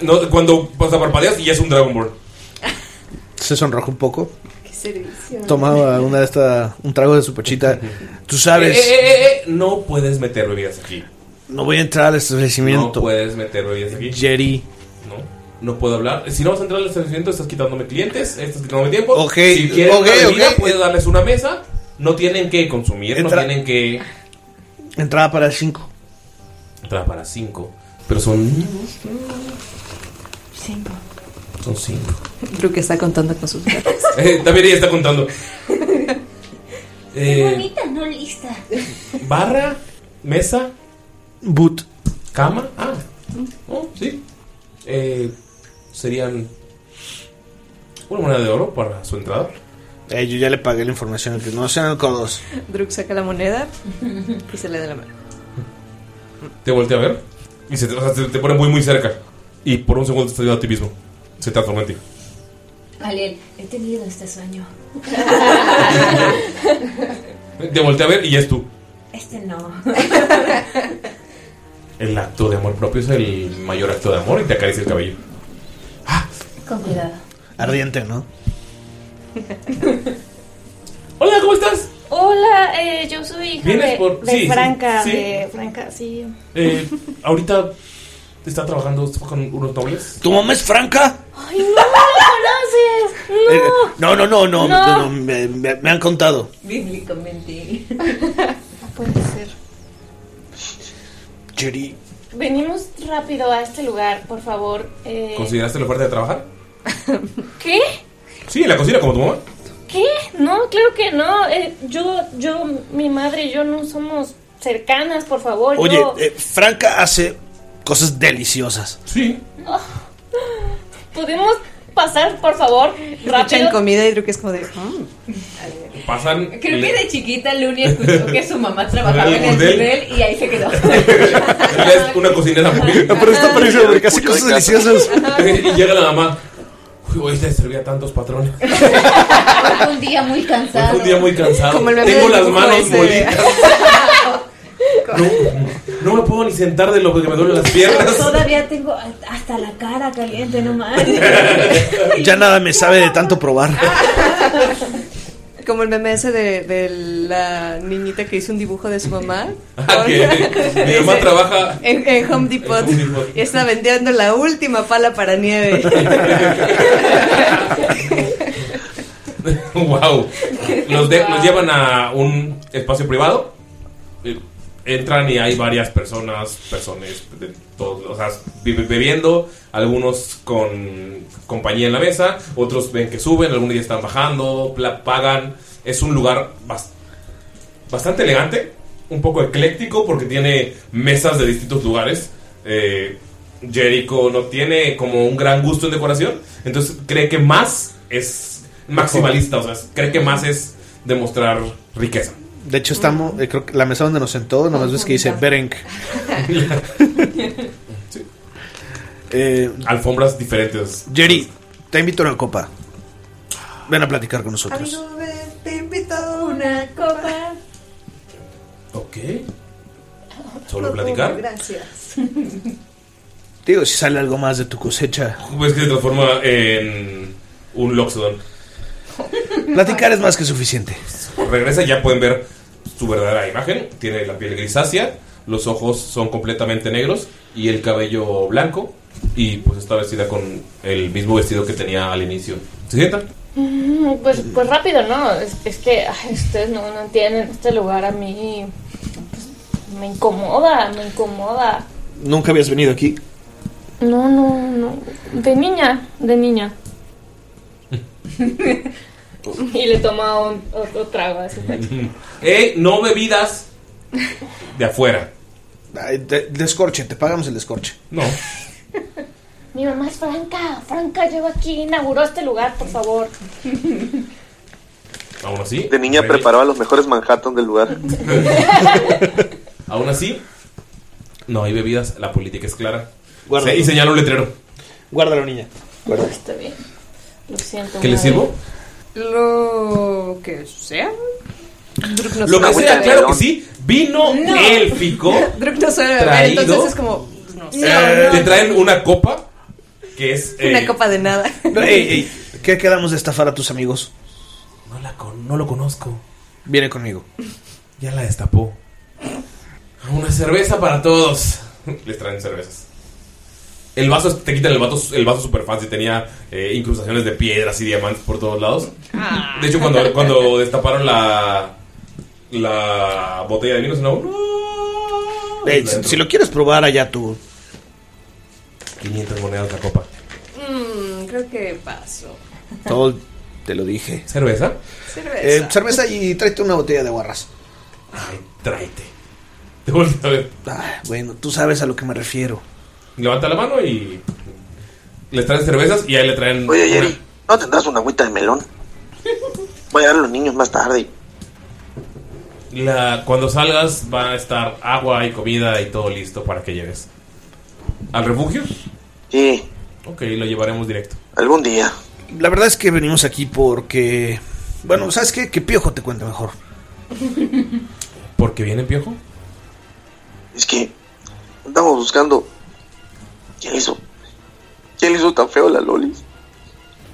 No, cuando pasa parpadeas y ya es un Dragonborn. Se sonrojó un poco. Qué servicio. Tomaba una de esta, un trago de su pachita. Tú sabes, Eh, eh, eh, eh, no puedes meter bebidas aquí. No voy a entrar al No establecimiento. puedes meter bebidas aquí. Jerry. No, no puedo hablar. Si no vas a entrar al establecimiento, estás quitándome clientes, estás quitándome tiempo. Ok, si quieren ok, una bebida, ok. puedes darles una mesa. No tienen que consumir, Entra- no tienen que. Entrada para el 5. Entrar para cinco. Pero son. Cinco. Son cinco. Creo que está contando con sus gatos. Eh, también ella está contando. Qué Eh, bonita, no lista. barra, mesa, boot, cama. Ah, oh, sí. Eh, serían una moneda de oro para su entrada. Eh, yo ya le pagué la información. Que no sean codos. Druk saca la moneda y se le da la mano. Te voltea a ver y se te, o sea, te- te pone muy, muy cerca. Y por un segundo te está viendo a ti mismo. Se transforma en ti. Aliel, he tenido este sueño. Te voltea a ver y ya es tú. Este no. El acto de amor propio es el mayor acto de amor y te acaricia el cabello. Con cuidado. Ardiente, ¿no? Hola, ¿cómo estás? Hola, eh, yo soy hija ¿Vienes de, por- de sí, sí, Franca, sí. de Franca, sí. Eh, ahorita está trabajando con unos nobles. ¿Tu mamá es Franca? Ay, no, la conoces. No. Eh, no, no, no, no, No. no, me, me- me han contado. Bíblicamente. No puede ser. Jerry, Venimos rápido a este lugar, por favor. Eh, ¿Consideraste la oferta de trabajar? ¿Qué? Sí, en la cocina como tu mamá. ¿Qué? No, claro que no. Eh, yo, yo, mi madre y yo no somos cercanas, por favor. oye, yo... eh, Franca hace cosas deliciosas. Sí. ¿Podemos pasar, por favor? Escuchan Rápido. comida y creo que es como de. "Mm". Pasan. Creo que de chiquita Luni escuchó que su mamá trabajaba ¿El en el burdel? y ahí se quedó. Ella es una cocinera muy. Pero está parecido porque hace cosas deliciosas. y llega la mamá. Uy, hoy te servía a tantos patrones. Un día muy cansado. un día muy cansado. Como el meme Tengo las manos ese. No, no me puedo ni sentar de lo que me duelen las piernas. Todavía tengo hasta la cara caliente, no más. Ya nada me sabe de tanto probar. Como el meme ese de, de la niñita que hizo un dibujo de su mamá. Ah, que mi mamá Ese- trabaja En, en Home Depot. En Home Depot. Y está vendiendo la última pala para nieve. wow. Los, de- los llevan a un espacio privado. Entran y hay varias personas, personas de todos, o sea, be- bebiendo, algunos con compañía en la mesa, otros ven que suben, algunos ya están bajando, pagan. Es un lugar bas- bastante elegante, un poco ecléctico porque tiene mesas de distintos lugares. Eh, Jericho no tiene como un gran gusto en decoración, entonces cree que más es maximalista, o sea, cree que más es demostrar riqueza. De hecho, estamos, eh, creo que la mesa donde nos sentó, nomás ves que dice Berenk. Eh, Alfombras diferentes. Jerry, te invito a una copa. Ven a platicar con nosotros. Amigo, ven, te invito a una copa. Ok. ¿Solo platicar? Gracias. Digo, si sale algo más de tu cosecha. Pues que se transforma en un Loxodon. Platicar es más que suficiente. Regresa ya pueden ver su verdadera imagen. Tiene la piel grisácea, los ojos son completamente negros y el cabello blanco. Y pues está vestida con el mismo vestido que tenía al inicio. ¿Se sienta? Mm, Pues, pues rápido, ¿no? Es, es que ay, ustedes no, no entienden. Este lugar a mí pues, me incomoda, me incomoda. Nunca habías venido aquí. No, no, no. De niña, de niña. y le toma un, otro trago a su. Eh, no bebidas de afuera. Ay, de- descorche, te pagamos el descorche. No. Mi mamá es Franca. Franca llegó aquí, inauguró este lugar, por favor. Aún así. De niña preparaba los mejores Manhattan del lugar. Aún así, no hay bebidas, la política es clara. Guárdalo. Se- y señala un letrero. Guárdalo, niña. Está bien. Lo siento. ¿Qué le madre. sirvo? Lo que sea. No Lo que sea, claro que sí. Vino No. élfico. Druk no beber, Traído. entonces es como. pues, no sé. Eh, Te traen una copa que es. eh, Una copa de nada. No, ey, ey, ¿Qué quedamos de estafar a tus amigos? No, la con- no lo conozco. Viene conmigo. Ya la destapó. Una cerveza para todos. Les traen cervezas. El vaso, te quitan el vaso, el vaso super fancy. Tenía eh, incrustaciones de piedras y diamantes por todos lados. De hecho, cuando, cuando destaparon la, la botella de vino, sonó. Ey, si, si lo quieres probar, allá tú. 500 monedas la copa. Mm, creo que paso. Todo te lo dije. ¿Cerveza? Cerveza. Eh, cerveza y tráete una botella de guarras. Ay, tráete. Te volteo a ver. Ah, bueno, tú sabes a lo que me refiero. Levanta la mano y. Les traen cervezas y ahí le traen. Oye, una- Jerry, ¿no tendrás una agüita de melón? Voy a dar a los niños más tarde. La, cuando salgas van a estar agua y comida y todo listo para que llegues. ¿Al refugio? Sí, Ok, lo llevaremos directo. algún día. La verdad es que venimos aquí porque. Bueno, ¿sabes qué? Que Piojo te cuente mejor. ¿Por qué viene Piojo? Es que estamos buscando. ¿Quién hizo? ¿Quién hizo tan feo a la Lolis?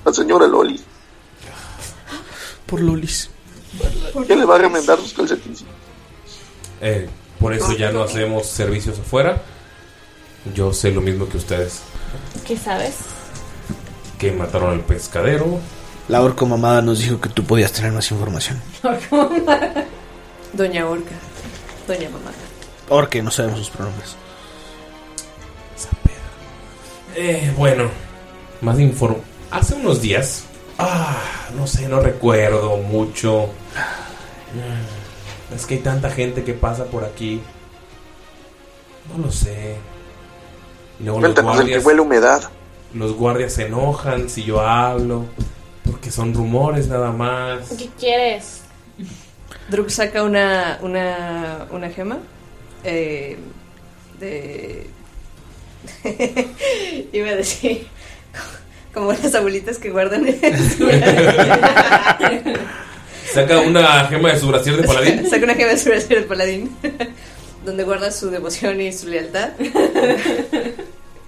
La señora Lolis. Por Lolis. ¿Quién le va a remendar sus calcetines? Eh, por eso ya no hacemos servicios afuera. Yo sé lo mismo que ustedes. ¿Qué sabes? Que mataron al pescadero. La orco mamada nos dijo que tú podías tener más información. Doña Orca. Doña Mamá. Orque, no sabemos sus pronombres. Eh, bueno, más inform... Hace unos días... Ah, no sé, no recuerdo mucho. Mm, Es que hay tanta gente que pasa por aquí. No lo sé. Y luego los Cuéntanos el que guardias, huele humedad. los guardias se enojan si yo hablo. Porque son rumores nada más. ¿Qué quieres? Druk saca una, una, una gema eh, de... Iba a decir, como las abuelitas que guardan Saca una gema de su brasier de paladín. Saca una gema de su brasier de paladín, donde guarda su devoción y su lealtad.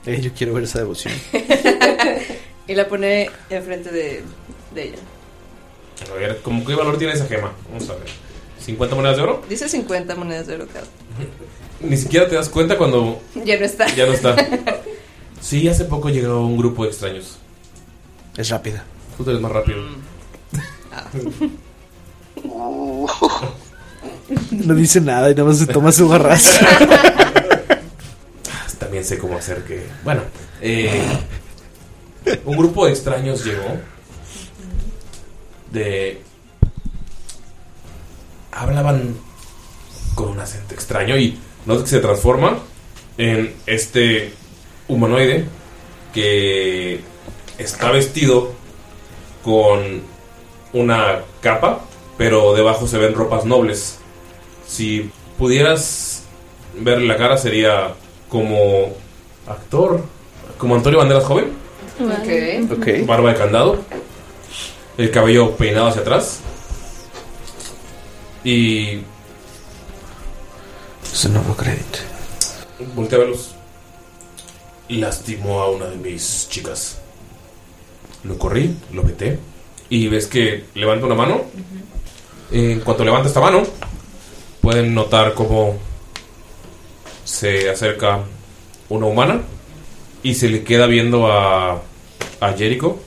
Eh, yo quiero ver esa devoción. y la pone enfrente de, de ella. A ver, ¿cómo qué valor tiene esa gema? Vamos a ver. ¿50 monedas de oro? Dice 50 monedas de oro cada. Ni siquiera te das cuenta cuando Ya no está. ya no está. Sí, hace poco llegó un grupo de extraños. Es rápida. Tú eres más rápido. No dice nada y nada más se toma su garrazo. También sé cómo hacer que. Bueno, eh, un grupo de extraños llegó. De. Hablaban con un acento extraño y notas que se transforma en este humanoide que está vestido con una capa, pero debajo se ven ropas nobles. Si pudieras verle la cara sería como actor, como Antonio Banderas joven. Ok. Ok. Barba de candado. El cabello peinado hacia atrás. Y Ese no lo crédito. voltea a verlos. Lastimó a una de mis chicas. Lo corrí, lo veté. Y ves que levanta una mano. En cuanto levanta esta mano, pueden notar cómo se acerca una humana y se le queda viendo a, a Jericho.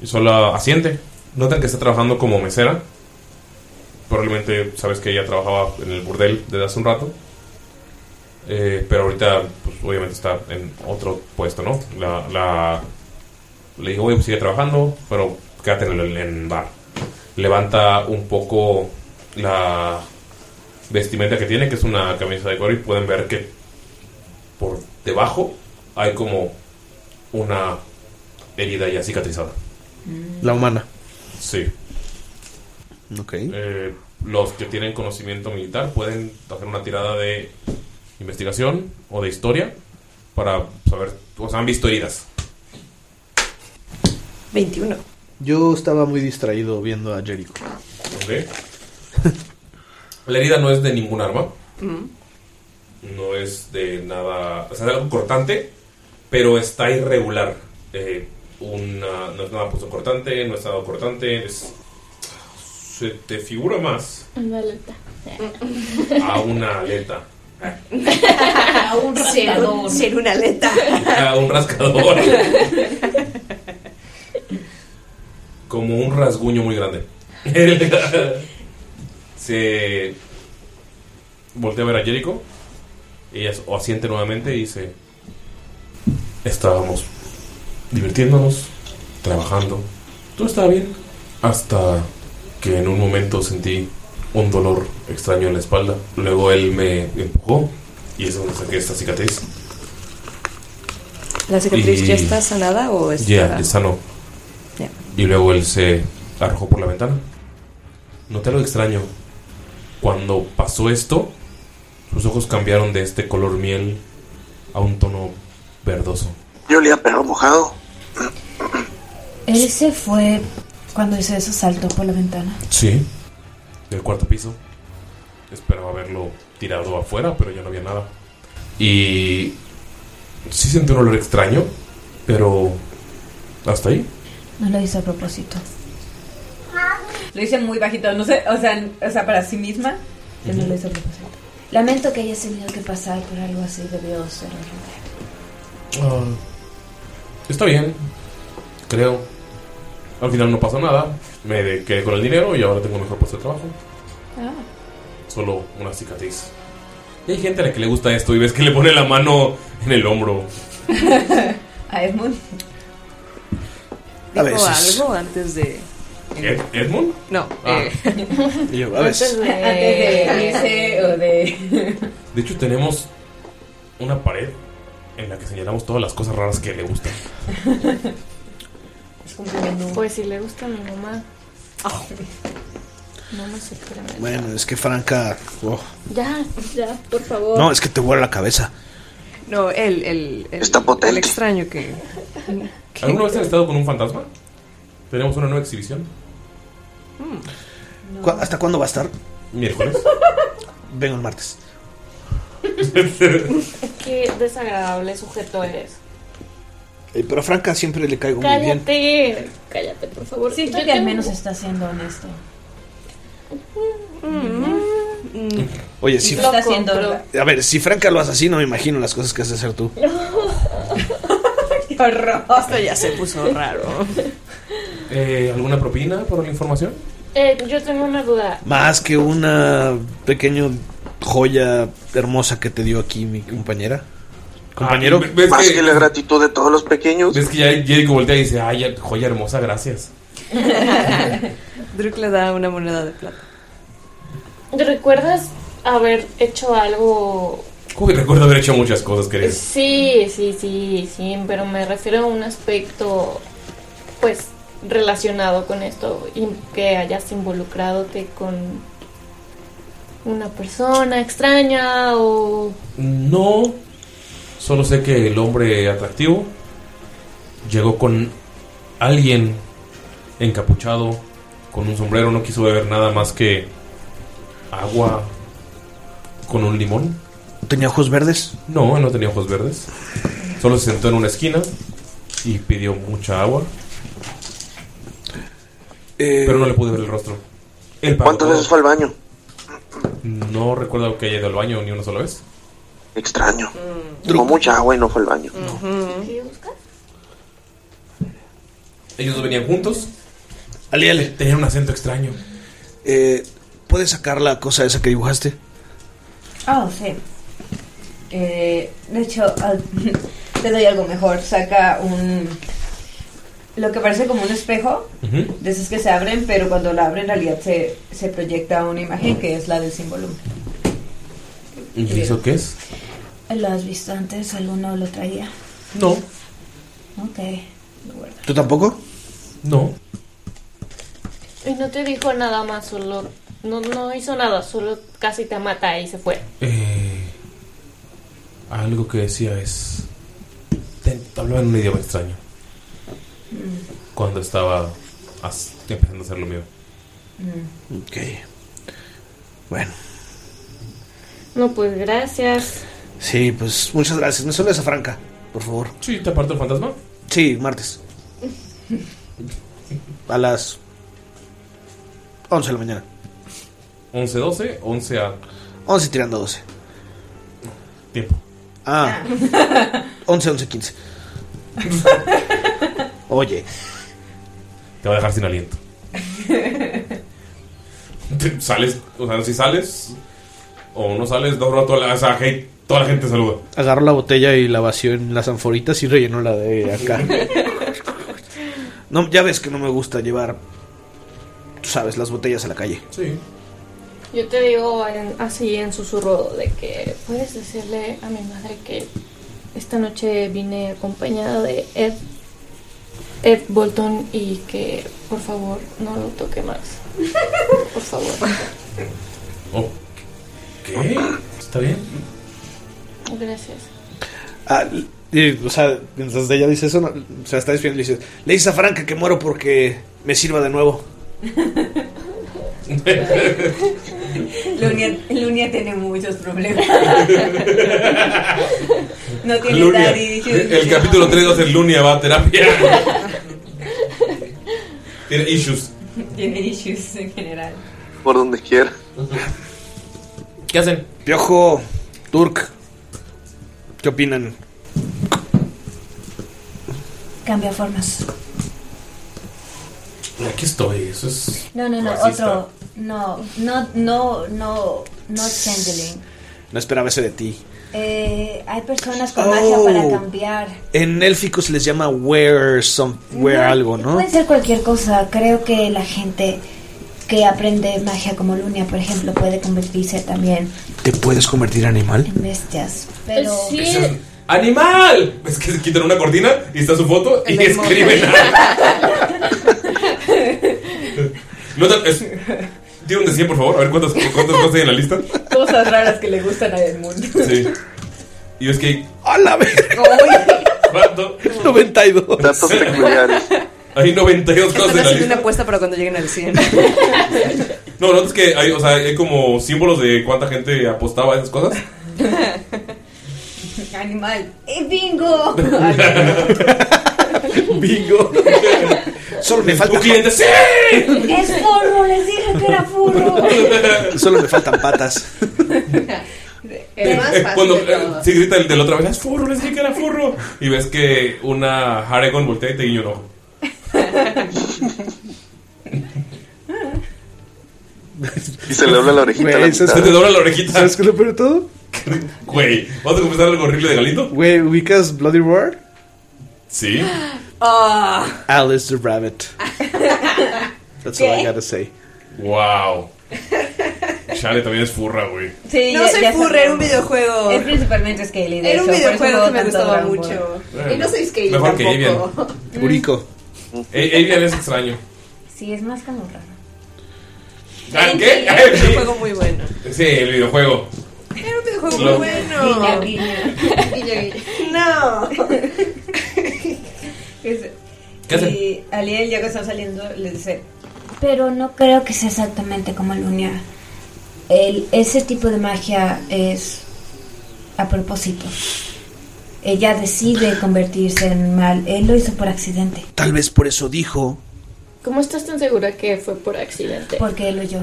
Y solo asiente. Notan que está trabajando como mesera. Probablemente sabes que ella trabajaba en el burdel desde hace un rato. Eh, pero ahorita, pues obviamente está en otro puesto, ¿no? La, la- le digo, oye, pues sigue trabajando, pero quédate en el en bar. Levanta un poco la vestimenta que tiene, que es una camisa de cuero, y pueden ver que por debajo hay como una herida ya cicatrizada. La humana. Sí. Ok. Eh, los que tienen conocimiento militar pueden hacer una tirada de investigación o de historia para saber, o sea, han visto heridas. 21. Yo estaba muy distraído viendo a Jericho. Ok. La herida no es de ningún arma, Mm. no es de nada, o sea, es algo cortante, pero está irregular. Eh, una, no es nada puesto cortante, no es nada cortante, es, se te figura más a una aleta, A un rascador. Ser una aleta. a un rascador. Como un rasguño muy grande. Se voltea a ver a Jericho. Ella asiente nuevamente y dice: Estábamos divirtiéndonos, trabajando. Todo estaba bien. Hasta que en un momento sentí un dolor extraño en la espalda. Luego él me empujó y es donde saqué esta cicatriz. ¿La cicatriz Y- ya está sanada o está...? Ya, sanó. Ya. Y luego él se arrojó por la ventana. Noté algo extraño. Cuando pasó esto, sus ojos cambiaron de este color miel a un tono verdoso. Yo olía a perro mojado. Él se fue cuando hizo eso, saltó por la ventana. Sí. Del cuarto piso. Esperaba verlo tirado afuera, pero ya no había nada. Y sí sentí un olor extraño, pero hasta ahí. No lo hizo a propósito. Lo dice muy bajito, no sé, o sea, o sea para sí misma. Yo no lo hice a propósito. Lamento que hayas tenido que pasar por algo así, debió ser horrible. Ah, está bien, creo. Al final no pasó nada. Me de- quedé con el dinero y ahora tengo mejor puesto de trabajo. Ah. Solo una cicatriz. Y hay gente a la que le gusta esto y ves que le pone la mano en el hombro. A Edmund. A ¿Dijo veces. algo antes de...? ¿Ed- ¿Edmund? No. Ah. eh, Y yo, a Antes veces. de, antes de irse o de. De hecho, tenemos una pared en la que señalamos todas las cosas raras que le gustan. Como. Pues si le gusta a mi mamá. No me sorprende. Bueno, es que Franca. oh. Ya, ya, por favor. No, es que te vuela la cabeza. No, el, el, el, Está potente. el extraño que... ¿Alguna vez han estado con un fantasma? Tenemos una nueva exhibición. ¿Cu- ¿Hasta cuándo va a estar? Miércoles. Vengo el martes. Qué desagradable sujeto eres. Eh, pero a Franca siempre le caigo muy bien. Cállate, cállate, por favor. Siento Yo que al tengo- menos está siendo honesto. Oye, si. Está haciendo. A ver, si Franca lo hace así, no me imagino las cosas que has de hacer tú. Qué horror. Esto ya se puso raro. Eh, ¿Alguna propina por la información? Eh, yo tengo una duda. Más que una pequeña joya hermosa que te dio aquí mi compañera. Compañero. Ah, ¿ves Más que- que la gratitud de todos los pequeños. Ves que ya Jericho voltea y dice, ay, joya hermosa, gracias. Druk le da una moneda de plata. ¿Recuerdas haber hecho algo? Que recuerdo haber hecho muchas cosas, querido. Sí, sí, sí, sí, pero me refiero a un aspecto, pues, relacionado con esto y que hayas involucradote con una persona extraña o... No, solo sé que el hombre atractivo llegó con alguien encapuchado, con un sombrero, no quiso beber nada más que agua con un limón. ¿Tenía ojos verdes? No, no tenía ojos verdes. Solo se sentó en una esquina y pidió mucha agua. Pero no le pude ver el rostro. Él ¿Cuántas todo. veces fue al baño? No recuerdo que haya ido al baño ni una sola vez. Extraño. Tomó mucha agua y no fue al baño. Ellos dos venían juntos. Aliel. Tenían un acento extraño. Eh, ¿Puedes sacar la cosa esa que dibujaste? Ah, sí. Eh, de hecho, al- te doy algo mejor. Saca un. Lo que parece como un espejo. De esos que se abren, pero cuando la abren en realidad se, se proyecta una imagen que es la del símbolo. ¿Y eso qué es? ¿Lo has visto antes? ¿Alguno lo traía? No. Ok. lo guardo. ¿Tú tampoco? No. Y no te dijo nada más, solo... No, no hizo nada, solo casi te mata y se fue. Eh, algo que decía es. te- hablaba en un idioma extraño. Cuando estaba as- empezando a hacer lo mío. Ok. Bueno. No, pues gracias. Sí, pues muchas gracias. Me saludas a Franca, por favor. Sí, ¿te aparto el fantasma? Sí, martes. A las 11 de la mañana. 11, 12, 11 a 11 tirando 12. tiempo. Ah. 11, 11, 15. Oye. Te va a dejar sin aliento. Te- sales, o sea, si sales o no sales, dos rato, o sea, hey, toda la gente saluda. Agarro la botella y la vacío en las anforitas y relleno la de acá. No, ya ves que no me gusta llevar, tú sabes, las botellas a la calle. Sí. Yo te digo en- así en susurro de que puedes decirle a mi madre que esta noche vine acompañada de Ed, Ed Bolton y que por favor no lo toque más. Por favor. ¿Qué? ¿Está bien? Gracias. Ah, y, o sea, mientras ella dice eso, no- o sea, está despidiendo y le dice, le dices a Franca que muero porque me sirva de nuevo. Lunia, Lunia tiene muchos problemas. no tiene Lunia. daddy issues. El, el capítulo 3 va a ser Lunia va a terapia. Tiene issues. Tiene issues en general. Por donde quiera. ¿Qué hacen? Piojo, Turk, ¿qué opinan? Cambia formas. Aquí estoy, eso es. No, no, no, racista. otro. No, no, no, no, no changeling. No esperaba eso de ti. Eh, hay personas con magia para Oh. cambiar. En élfico se les llama wear some, wear No, algo, ¿no? Puede ser cualquier cosa. Creo que la gente que aprende magia como Lunia, por ejemplo, puede convertirse también ¿Te puedes convertir en animal? en bestias. Pero Eso es- ¡Animal! Es que se quitan una cortina y está su foto y el escriben. no te- es- un de 100, por favor, a ver cuántas, cuántas cosas hay en la lista. cosas raras que le gustan a Edmund. Sí. Y es que. ¡A la verga! ¿Cuánto? 92. Datos peculiares. Hay 92 cosas en la haciendo una lista. apuesta para cuando lleguen al 100. No, no, es que hay, o sea, hay como símbolos de cuánta gente apostaba a esas cosas. Animal. ¡Eh, bingo! Bingo. Solo me falta. cliente, ¡sí! ¡Es furro! Les dije que era furro. Solo me faltan patas. El más Eh, fácil Cuando de eh, todos. sí grita el de la otra vez, es furro, les dije que era furro. Y ves que una Haregon voltea y te guiña un ojo. Y se le dobla la orejita a la Güey, ¿sabes mitad. Se te dobla la orejita. ¿Sabes qué es lo peor de todo? Güey, ¿vas a confesar algo horrible de Galindo? Güey, ¿ubicas Bloody Roar? Sí. Ah. Alice the Rabbit. That's all I ¿Qué? gotta say. Wow. Shale también es furra, güey. Sí, No ya- soy ya furra, era un videojuego. Es principalmente Scaly. Era un videojuego juego que me gustaba mucho. Bueno, y no soy Scaly mejor que tampoco. Urico. Eh, Avian es extraño. Sí, es más como raro. ¿Ah, ¿Qué? Era un videojuego muy bueno. Sí, el videojuego. Era un videojuego Lo- muy bueno. Guiña, guiña. Guiña, guiña. No. Es- ¿Qué hacen? Y Aliel ya que está saliendo le dice, pero no creo que sea exactamente como Lunia. El, ese tipo de magia es a propósito. Ella decide convertirse en mal. Él lo hizo por accidente. Tal vez por eso dijo. ¿Cómo estás tan segura que fue por accidente? Porque él oyó.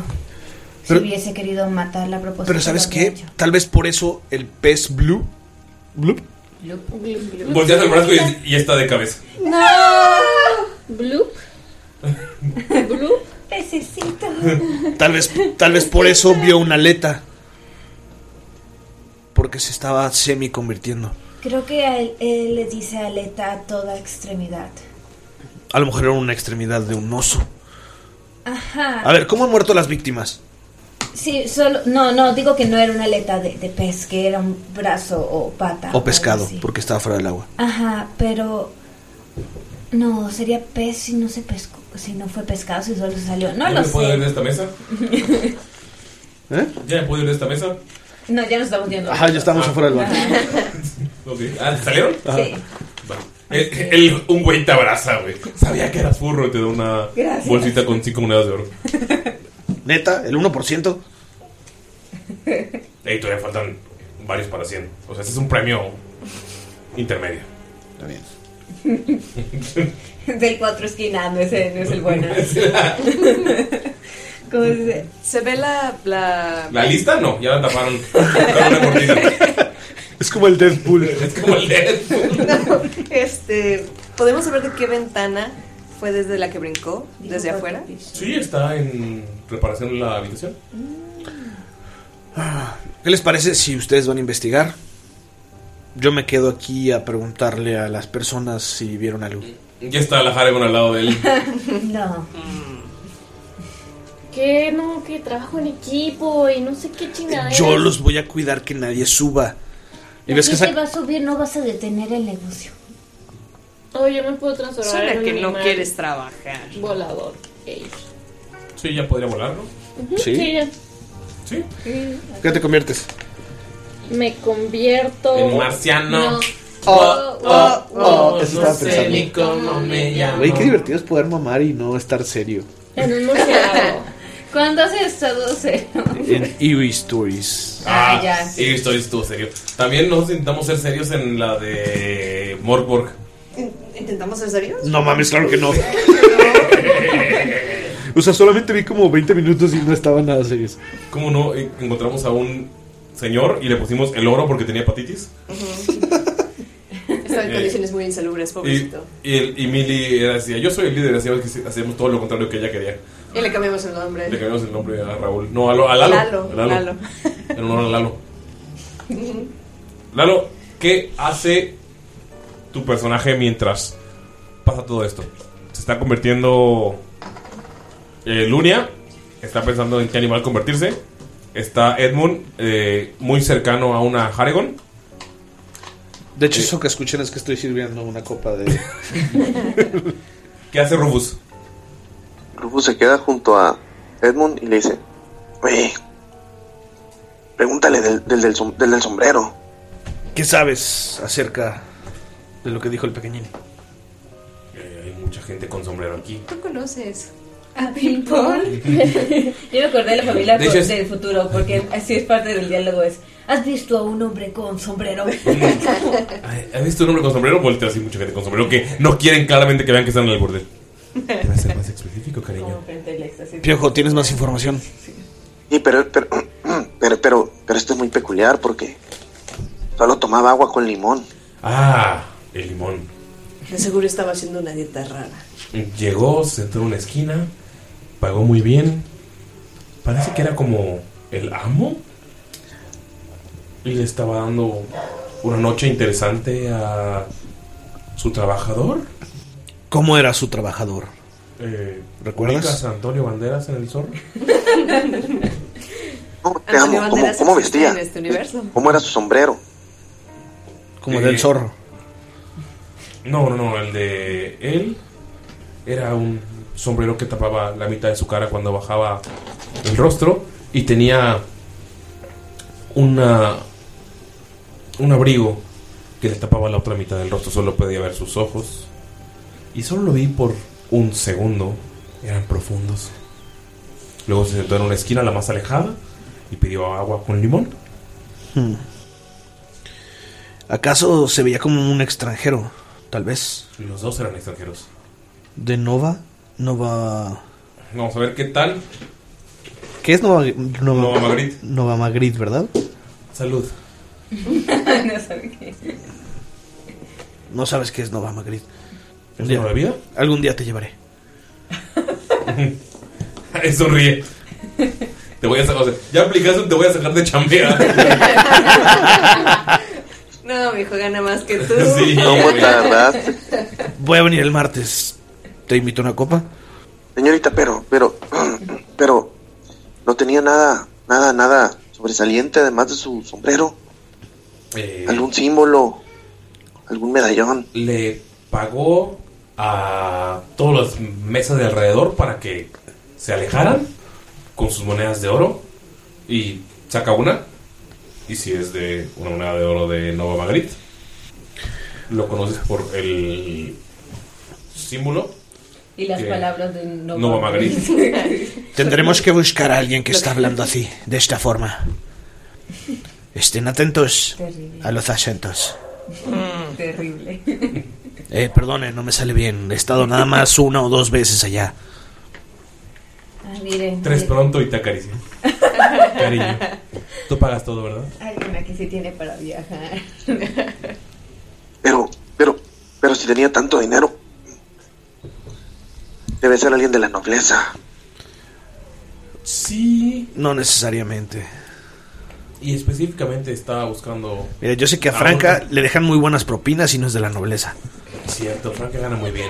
Pero- si hubiese querido matarla a propósito. Pero ¿sabes qué? hecho. Tal vez por eso el pez Blue. Blue. Volteas el brazo y, y está de cabeza. ¡No! ¿Bloop? ¿Bloop? Pececito. Tal vez, tal vez por eso vio una aleta. Porque se estaba semi convirtiendo. Creo que a él, él le dice aleta a toda extremidad. A lo mejor era una extremidad de un oso. Ajá. A ver, ¿cómo han muerto las víctimas? Sí, solo. No, no, digo que no era una aleta de, de pez, que era un brazo o pata. O pescado, porque estaba fuera del agua. Ajá, pero. No, sería pez si no se pescó. Si no fue pescado, si solo se salió. No ¿Ya lo me puedo ir de sé. esta mesa? ¿Eh? ¿Ya me puedo ir de esta mesa? No, ya nos estamos viendo. Ajá, ya estamos afuera del baño. Ok. Ah, ¿salieron? Sí. El- el- un güey te abraza, güey. Sabía que eras furro y te da una Gracias. bolsita con 5 monedas de oro. Neta, el 1%. Ey, todavía faltan varios para 100. O sea, este es un premio intermedio. Está bien. Del cuatro esquinas, no es el, no es el bueno. ¿Cómo se dice? Se ve la. la... ¿La lista? No, ya la taparon. Es como el Deadpool. Es como el Deadpool. Este. ¿Podemos saber de qué ventana fue desde la que brincó? ¿Desde afuera? Sí, está en reparación en la habitación. ¿Qué les parece si ustedes van a investigar? Yo me quedo aquí a preguntarle a las personas si vieron algo. Ya está la Haregon al lado de él. No. Que no, que trabajo en equipo y no sé qué chingada. Yo los voy a cuidar que nadie suba. Y ves que te va a subir, no vas a detener el negocio. Oh, yo me puedo transformar Suena en un que no animal quieres trabajar. Volador. Ey. Sí, ya podría volar, ¿no? Ujú, ¿Sí? sí, ya. Sí. ¿Qué te conviertes? Me convierto. En marciano. No. Oh, oh, oh, eso estaba no sé pensando. ni cómo me llamo. Güey, qué divertido es poder mamar y no estar serio. En un murciélago. ¿Cuándo haces todo serio? En Eerie Stories. Ah, Ah, ya. sí, estoy estuvo serio. También nosotros intentamos ser serios en la de Morkborg. ¿Intentamos ser serios? No mames, claro que no. O sea, solamente vi como 20 minutos y no estaba nada serio. ¿Cómo no? Encontramos a un señor y le pusimos el oro porque tenía hepatitis. Estaba en Eh, condiciones muy insalubres, Y, pobrecito. y, el, y Millie era decía, yo soy el líder, que hacíamos todo lo contrario que ella quería. Y le cambiamos el nombre. Le cambiamos el nombre a Raúl. No, a, Lo- a Lalo. Lalo, A Lalo. Lalo. En honor a Lalo. Lalo, ¿qué hace tu personaje mientras pasa todo esto? Se está convirtiendo. Eh, Lunia está pensando en qué animal convertirse. Está Edmund eh, muy cercano a una Haragon. De hecho, eso que escuchan es que estoy sirviendo una copa de. ¿Qué hace Rufus? Rufus se queda junto a Edmund y le dice, oye, pregúntale del, del, del som- del del sombrero. ¿Qué sabes acerca de lo que dijo el pequeñín? Eh, hay mucha gente con sombrero aquí. ¿Tú conoces? ¿A Paul? Yo me acordé de la familia De es- del futuro, porque así es parte del diálogo, es, ¿has visto a un hombre con sombrero? Ay, ¿Has visto un hombre con sombrero? Voltea así mucha gente con sombrero que no quieren claramente que vean que están en el bordel. Debe ser más específico, cariño. Piojo, ¿tienes más información? Sí, pero, pero, pero, pero, pero esto es muy peculiar porque solo tomaba agua con limón. Ah, el limón. De seguro estaba haciendo una dieta rara. Llegó, se sentó en una esquina, pagó muy bien. Parece que era como el amo. Y le estaba dando una noche interesante a su trabajador. ¿Cómo era su trabajador? Eh, ¿Recuerdas? ¿ubicas a Antonio Banderas en el zorro? ¿Cómo te amo? ¿Cómo, cómo vestía? en este universo. ¿Cómo era su sombrero? Como Eh, del zorro. No, no, no, el de él era un sombrero que tapaba la mitad de su cara cuando bajaba el rostro y tenía una un abrigo que le tapaba la otra mitad del rostro, solo podía ver sus ojos y solo lo vi por un segundo, eran profundos. Luego se sentó en una esquina la más alejada y pidió agua con limón. Hmm. ¿Acaso se veía como un extranjero? Tal vez. Los dos eran extranjeros. ¿De Nova? Nova. Vamos a ver qué tal. ¿Qué es Nova, Nova, Nova Magritte. Nova Magritte, ¿verdad? Salud. no sabe qué es. No sabes qué es Nova Magritte. ¿Es una bebida? Algún día te llevaré. Sonríe. Te voy a sacar. o sea, ya aplicaste, te voy a sacar de chambea. No, mi hijo gana más que tú. Sí. ¿Cómo tardaste? Voy a venir el martes. ¿Te invito a una copa? Señorita, pero, pero, pero, no tenía nada, nada, nada sobresaliente además de su sombrero. Eh, ¿Algún símbolo? ¿Algún medallón? le pagó a todas las mesas de alrededor para que se alejaran con sus monedas de oro y saca una. Y si es de una moneda de oro de Nova Magritte, lo conoces por el símbolo. Y las que- palabras de Nova, Nova Magritte. Tendremos que buscar a alguien que está hablando así, de esta forma. Estén atentos Terrible. a los acentos. Terrible. Eh, perdone, no me sale bien. He estado nada más una o dos veces allá. Ah, miren. Tres miren. pronto y te acaricia. Cariño. Tú pagas todo, ¿verdad? Alguien aquí sí tiene para viajar. Pero, pero, pero si tenía tanto dinero, debe ser alguien de la nobleza. Sí. No necesariamente. Y específicamente estaba buscando. Mira, yo sé que a Franca le dejan muy buenas propinas y no es de la nobleza. Cierto, Franca gana muy bien.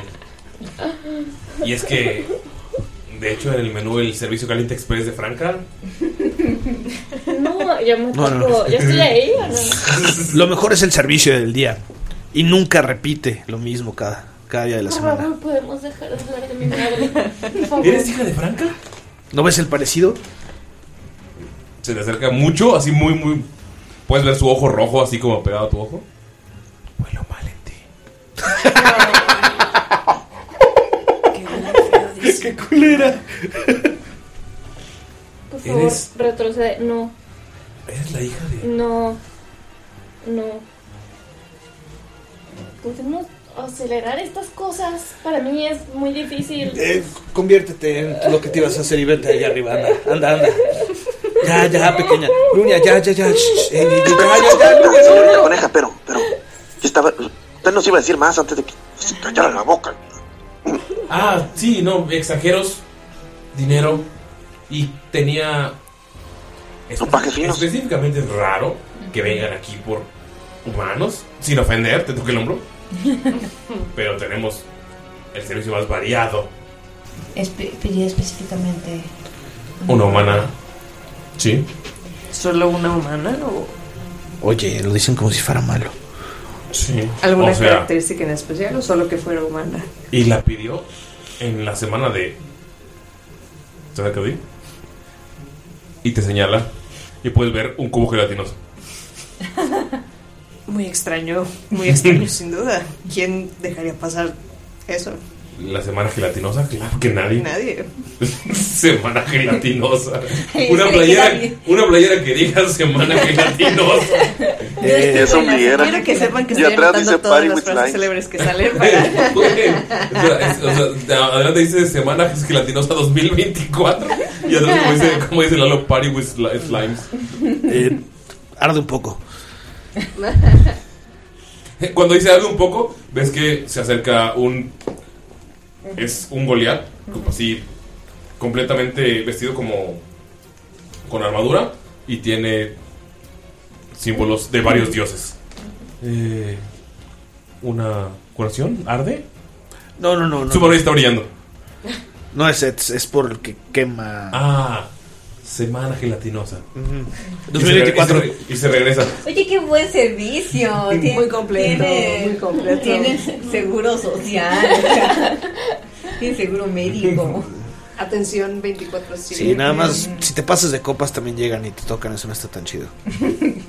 Y es que, de hecho, en el menú el servicio caliente express de Franca, No, yo me No, no, no. ¿Yo estoy ahí o no? Lo mejor es el servicio del día. Y nunca repite lo mismo cada, cada día de la Por semana. favor, podemos dejar de hablar de mi madre. Por favor. ¿eres hija de Franca? ¿No ves el parecido? Se te acerca mucho, así muy, muy. Puedes ver su ojo rojo, así como pegado a tu ojo. Huelo mal ti. ¡Qué culera! Por favor, Eres- retrocede. No, Eres la hija de. no, no. Podemos acelerar estas cosas para mí es muy difícil. Eh, conviértete en lo que te ibas a hacer y vete allá arriba. Anda, anda, anda. Ya, ya, pequeña. Lunia, ya, ya, ya. shh, eh, ya, ¿qué? Usted nos iba a decir más antes de que se callara la boca. Ah, sí, no, extranjeros, dinero y tenía... espe- Específicamente es raro que vengan aquí por humanos, sin ofender, te toque el hombro, pero tenemos el servicio más variado. Espe- pedí específicamente. Una humana, sí. ¿Solo una humana o Oye, lo dicen como si fuera malo. Sí. alguna o sea, característica en especial o solo que fuera humana? y la pidió en la semana de... ¿Sabes qué di? Y te señala y puedes ver un cubo gelatinoso. Muy extraño, muy extraño sin duda. ¿Quién dejaría pasar eso? La semana gelatinosa, claro que nadie. Nadie. semana gelatinosa. Una playera, una playera que diga semana gelatinosa. Eh, eso. Quiero que sepan que Y estoy atrás anotando dice todas Party las with frases Lines. célebres que salen para... O sea, adelante dice semana gelatinosa 2024 y atrás como dice, como dice Lalo, party with sli- slimes. Eh, arde un poco. Cuando dice algo un poco, ves que se acerca un. Es un Goliat, como así, completamente vestido como. con armadura y tiene símbolos de varios dioses. Eh, ¿Una curación? ¿Arde? No, no, no. no Su mano está brillando. No es, es, es por el que quema. Ah, semana gelatinosa. Ujú. Y se re- 2024. Y se, y se regresa. Oye, qué buen servicio. Tien- Muy completo, tiene- muy completo. Tiene seguro social. o sea, tiene seguro médico. Atención 24 Sí, nada más, si te pasas de copas también llegan y te tocan, eso no está tan chido.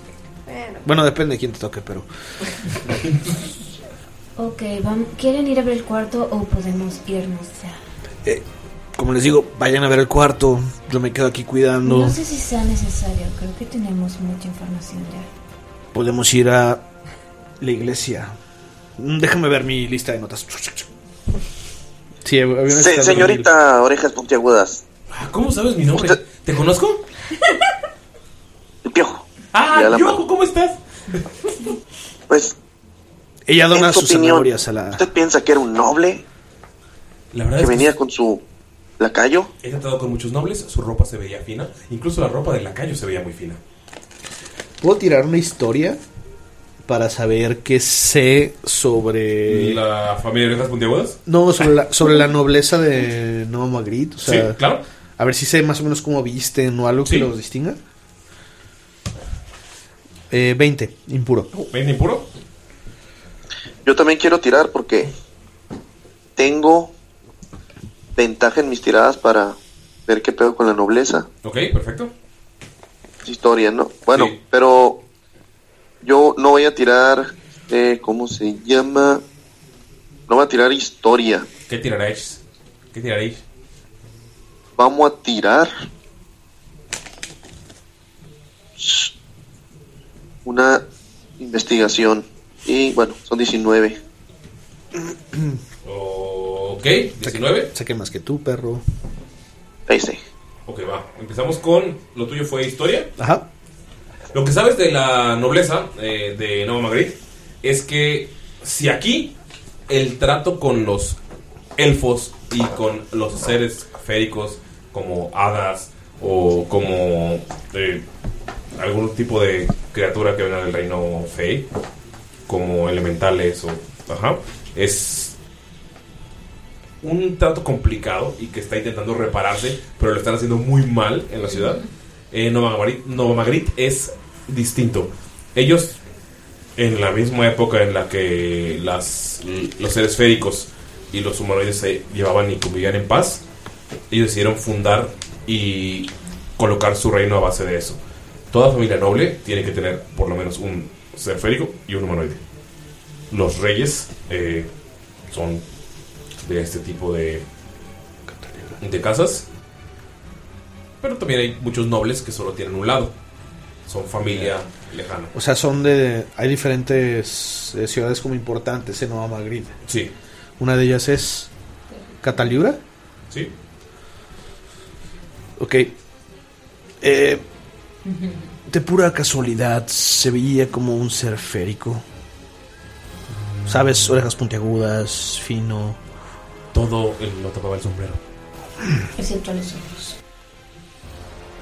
Bueno. Bueno, depende de quién te toque, pero... Ok, vam- ¿quieren ir a ver el cuarto o podemos irnos ya? eh, como les digo, vayan a ver el cuarto, yo me quedo aquí cuidando. No sé si sea necesario, creo que tenemos mucha información ya. Podemos ir a la iglesia. Mm, Déjame ver mi lista de notas. Sí, había una Se- lista de- señorita Orejas Puntiagudas. Ah, ¿Cómo sabes mi nombre? ¿Te conozco? El piojo. Ah, Piojo, ¿cómo estás? Pues, Ella dona sus opinión, a la... ¿usted piensa que era un noble La verdad que es que venía con su lacayo? He tratado con muchos nobles, su ropa se veía fina, incluso la ropa del lacayo se veía muy fina. ¿Puedo tirar una historia para saber qué sé sobre... ¿La familia de orejas puntiagudas? No, sobre la, sobre la nobleza de Nova Magritte. O sea, Sí, claro. A ver si sé más o menos cómo visten o algo Sí. que los distinga. Eh, 20, impuro. ¿20 impuro? Yo también quiero tirar porque tengo ventaja en mis tiradas para ver qué pedo con la nobleza. Ok, perfecto. Historia, ¿no? Bueno, pero yo no voy a tirar, eh, ¿cómo se llama? No voy a tirar historia. ¿Qué tiraréis? ¿Qué tiraréis? Vamos a tirar una investigación. Y bueno, son 19. Ok, 19. Saqué más que tú, perro. Ese. Ok, va. Empezamos con. Lo tuyo fue historia. Ajá. Lo que sabes de la nobleza eh, de Nova Magritte es que si aquí el trato con los elfos y con los seres féricos como hadas o como eh, algún tipo de criatura que venga del reino fey como elementales o ajá es un trato complicado y que está intentando repararse pero lo están haciendo muy mal en la ciudad eh, Nova, Magritte, Nova Magritte es distinto. Ellos, en la misma época en la que las, los seres féricos y los humanoides se llevaban y convivían en paz, ellos decidieron fundar y colocar su reino a base de eso. Toda familia noble tiene que tener por lo menos un ser férico y un humanoide. Los reyes eh, son de este tipo de, de casas. Pero también hay muchos nobles que solo tienen un lado. son familia lejana. O sea, son de. Hay diferentes eh, ciudades como importantes en Nueva Madrid. Sí. Una de ellas es. Cataliura. Sí. Ok. Eh, de pura casualidad, se veía como un ser férico. ¿Sabes? Orejas puntiagudas, fino. Todo el, lo tapaba el sombrero. Excepto los ojos.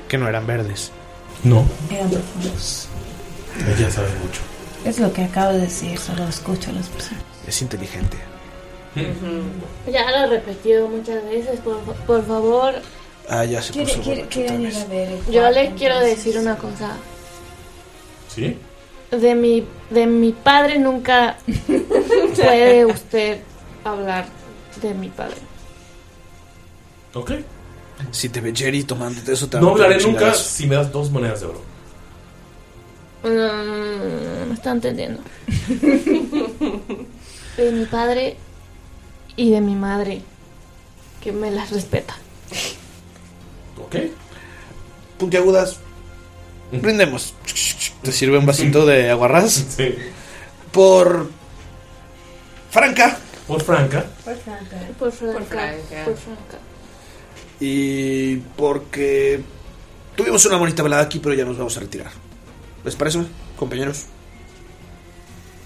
Que no eran verdes. No. Eran profundos. Ella sabe mucho. Es lo que acabo de decir, solo escucho a las personas. Es inteligente. Ya lo he repetido muchas veces, por, por favor. Ah, ya se ¿Quiere, puso quiere, ir a ver el Yo le quiero decir una cosa. ¿Sí? De mi, de mi padre nunca puede usted hablar de mi padre. Ok. Si te ve Jerry tomándote eso, te va No hablaré un nunca si me das dos monedas de oro. Mm, me está entendiendo. de mi padre y de mi madre, que me las respeta. Ok. Puntiagudas. Brindemos. Te sirve un vasito de aguarrás. Sí. Por. Franca. Por Franca. Por Franca. Por Franca. Por Franca. Por Franca. Y porque tuvimos una bonita velada aquí, pero ya nos vamos a retirar. ¿Les parece, compañeros?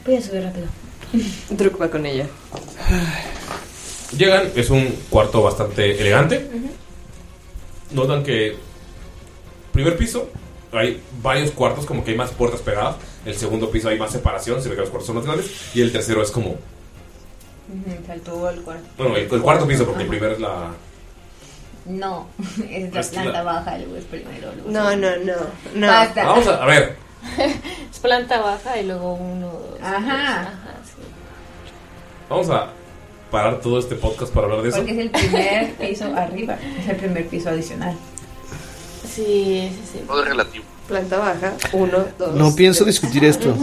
Voy a subir rápido. Druk va con ella. Llegan, es un cuarto bastante elegante. Notan que primer piso hay varios cuartos, como que hay más puertas pegadas. El segundo piso hay más separación, se ve que los cuartos son más grandes. Y el tercero es como, Faltó el cuarto. bueno, el, el cuarto piso, porque el primero es la... No, es la Es la- planta baja, luego es primero. luego No, no, no. no. Basta. Vamos a, a ver, Es planta baja y luego uno, dos. Ajá. tres. Ajá, sí. vamos a parar todo este podcast para hablar de eso. Porque es el primer piso arriba. Es el primer piso adicional. Sí, sí, sí. Todo es relativo. Planta baja, uno, dos. No pienso discutir esto.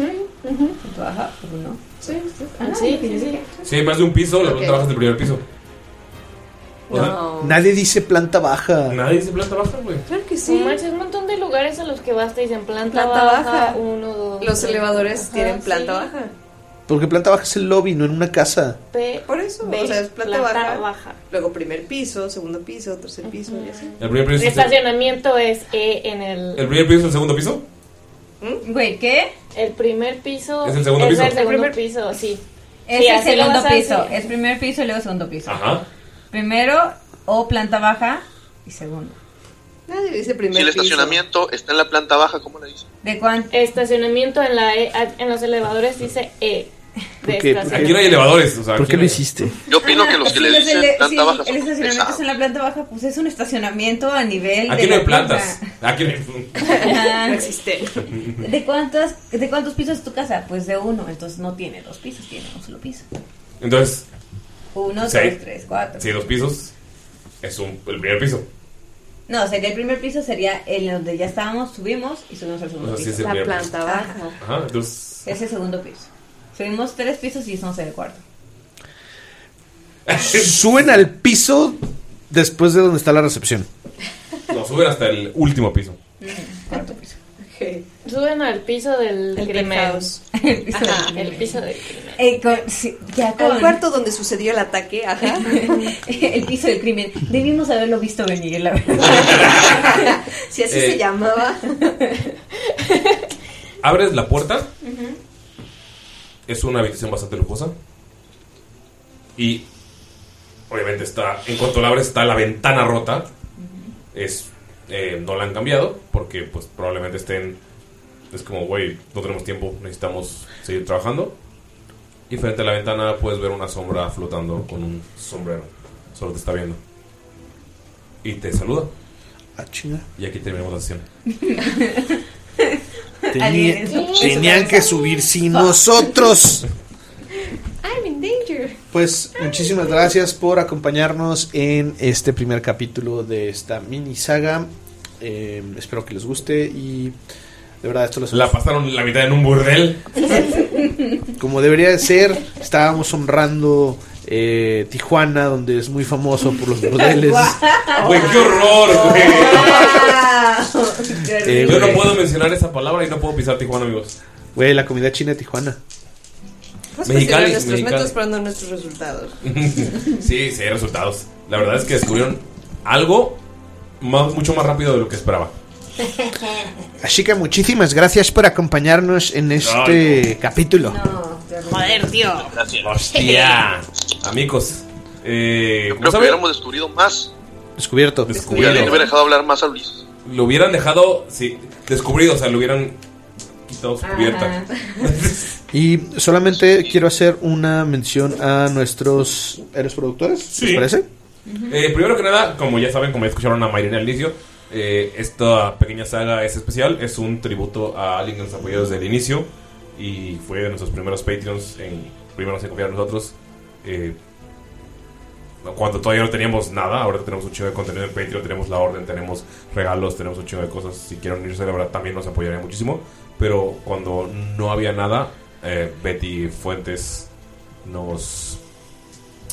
Planta baja, uno. Sí, sí. Ah, Sí, sí, sí. Más de un piso, la planta baja es del primer piso. O sea, No. Nadie dice planta baja. nadie dice planta baja, güey. Claro que Sí. sí. Hay un montón de lugares a los que vas te dicen planta, Planta baja, baja. uno, dos. Los tres. elevadores Ajá, tienen planta sí. baja. Porque planta baja es el lobby, no en una casa. P, Por eso, B, o sea, es planta, baja, baja. Luego primer piso, segundo piso, tercer piso y así. El primer piso es el, estacionamiento es E en el. el primer piso es el segundo piso. Güey, ¿qué? El primer piso. ¿Es el segundo piso? el segundo El primer- piso, sí. Es Sí, el segundo piso. hacer. Es primer piso y luego segundo piso. Ajá. Primero o planta baja y segundo. Nadie dice primer Si el piso. estacionamiento está en la planta baja, ¿cómo le dicen? ¿De cuánto? Estacionamiento en la E, en los elevadores dice E. De ¿Por qué? estacionamiento. Aquí no hay elevadores. O sea, ¿Por qué no lo hiciste? Yo opino que los que Si le dicen planta el- baja el estacionamiento pesados. está en la planta baja, pues es un estacionamiento a nivel Aquí de no hay la plantas. planta. Aquí no hay... No existe. ¿De cuántos, ¿De cuántos pisos es tu casa? Pues de uno, entonces no tiene dos pisos, tiene un solo piso. Entonces, Uno, Sí. dos, tres, cuatro. si hay dos pisos, es un, el primer piso. No, sería el primer piso, sería el donde ya estábamos, subimos y subimos al segundo O sea, sí piso. es La primer planta Ajá. baja. Ajá, entonces... Es el segundo piso. Subimos tres pisos y estamos en el cuarto. Suben al piso después de donde está la recepción. No, suben hasta el último piso. Cuarto piso. Suben al piso del El. El piso Ajá. del El piso del crimen. Eh, con- sí, ya Al con cuarto donde sucedió el ataque, ajá. el piso del crimen. Debimos haberlo visto venir, la verdad. Si así Eh. se llamaba. Abres la puerta. Es una habitación bastante lujosa. Y obviamente está, en cuanto la abres, está la ventana rota. Es, eh, no la han cambiado porque pues probablemente estén... Es como, güey, no tenemos tiempo, necesitamos seguir trabajando. Y frente a la ventana puedes ver una sombra flotando con un sombrero. Solo te está viendo. Y te saluda. Ah, chinga. Y aquí terminamos la sesión. Tenía- tenían que subir sin nosotros. I'm in danger. Pues muchísimas gracias por acompañarnos en este primer capítulo de esta mini saga. Eh, espero que les guste y de verdad esto lo La pasaron la mitad en un burdel. como debería de ser. Estábamos honrando eh, Tijuana, donde es muy famoso por los burdeles. Güey, qué horror, güey. Eh, Yo no güey. puedo mencionar esa palabra y no puedo pisar Tijuana, amigos. Güey, la comida china de Tijuana. Vamos a nuestros Mexicali. métodos, pero no nuestros resultados. sí, sí, hay resultados. La verdad es que descubrieron algo más- mucho más rápido de lo que esperaba. Así que muchísimas gracias por acompañarnos en este capítulo. Joder, tío. Gracias. Hostia. Amigos, eh, Yo ¿cómo creo que saben? hubiéramos descubrido más. Descubierto. Le hubiera dejado hablar más a Luis. Lo hubieran dejado, sí, descubrido, o sea, lo hubieran quitado su cubierta. Y solamente quiero hacer una mención a nuestros héroes productores. Sí. ¿Les parece? Eh, primero que nada, como ya saben, como ya escucharon a Mayrina al inicio, eh, esta pequeña saga es especial. Es un tributo a alguien que nos apoyó desde el inicio y fue de nuestros primeros Patreons en primeros en confiar en nosotros. eh, cuando todavía no teníamos nada, ahora tenemos un chingo de contenido en Patreon, tenemos la orden, tenemos regalos, tenemos un chingo de cosas. Si quieren unirse, la verdad también nos apoyaría muchísimo. Pero cuando no había nada, eh, Betty Fuentes nos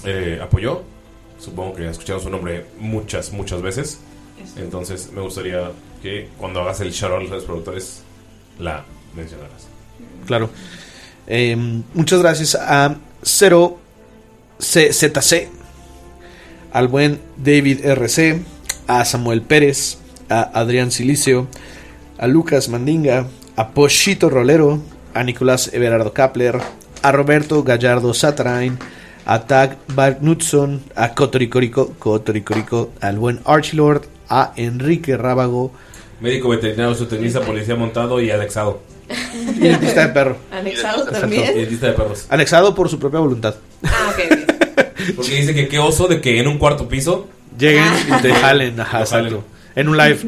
eh, apoyó. Supongo que escucharon su nombre muchas, muchas veces. Entonces me gustaría que cuando hagas el shout out a los productores la mencionaras. Claro. Eh, muchas gracias a 0CZC, al buen David RC, a Samuel Pérez, a Adrián Silicio, a Lucas Mandinga, a Pochito Rolero, a Nicolás Everardo Kapler, a Roberto Gallardo Satarain, a Tag Knudson, a Cotoricorico, Cotoricorico, al buen Archilord, a Enrique Rábago, Médico veterinario, zootecnista, policía montado y anexado. y dentista de perro. Anexado también. Y lista de perros. Anexado por su propia voluntad. Ah, ok, ok. Porque dice que qué oso de que en un cuarto piso lleguen y te jalen, ajá, exacto. En un live.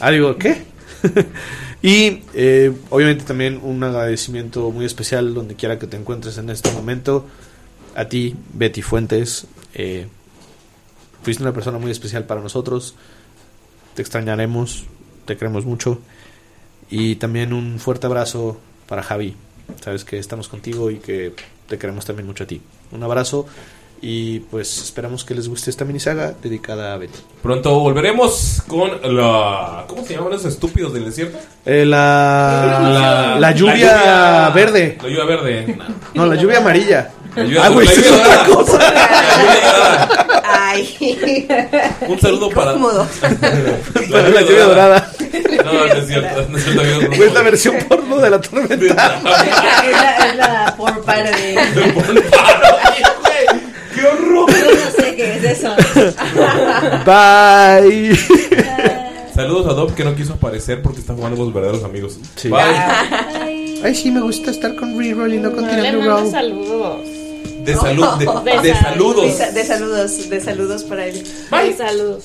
Ah, digo, ¿qué? y eh, obviamente también un agradecimiento muy especial donde quiera que te encuentres en este momento. A ti, Betty Fuentes. eh, fuiste una persona muy especial para nosotros. Te extrañaremos, te queremos mucho. Y también un fuerte abrazo para Javi. Sabes que estamos contigo y que te queremos también mucho a ti. Un abrazo y pues esperamos que les guste esta minisaga dedicada a Betty. Pronto volveremos con la. ¿Cómo se llaman esos estúpidos del desierto? Eh, la, la, lluvia lluvia- verde. La lluvia verde. No, la lluvia amarilla. La lluvia- ah, güey, es otra cosa. La. Ay. Un saludo para. La lluvia dorada. No, no es cierto. No es cierto, la versión porno de la tormenta. Es la, es la por. Yo no eso. Bye. Saludos a Dob que no quiso aparecer porque está jugando con los verdaderos amigos. Sí. Bye. Ay, sí, me gusta estar con reroll y no con tirando roll. saludos. De salud, de, De de salud. saludos. De, sa- de saludos, de saludos para él. Bye. Saludos.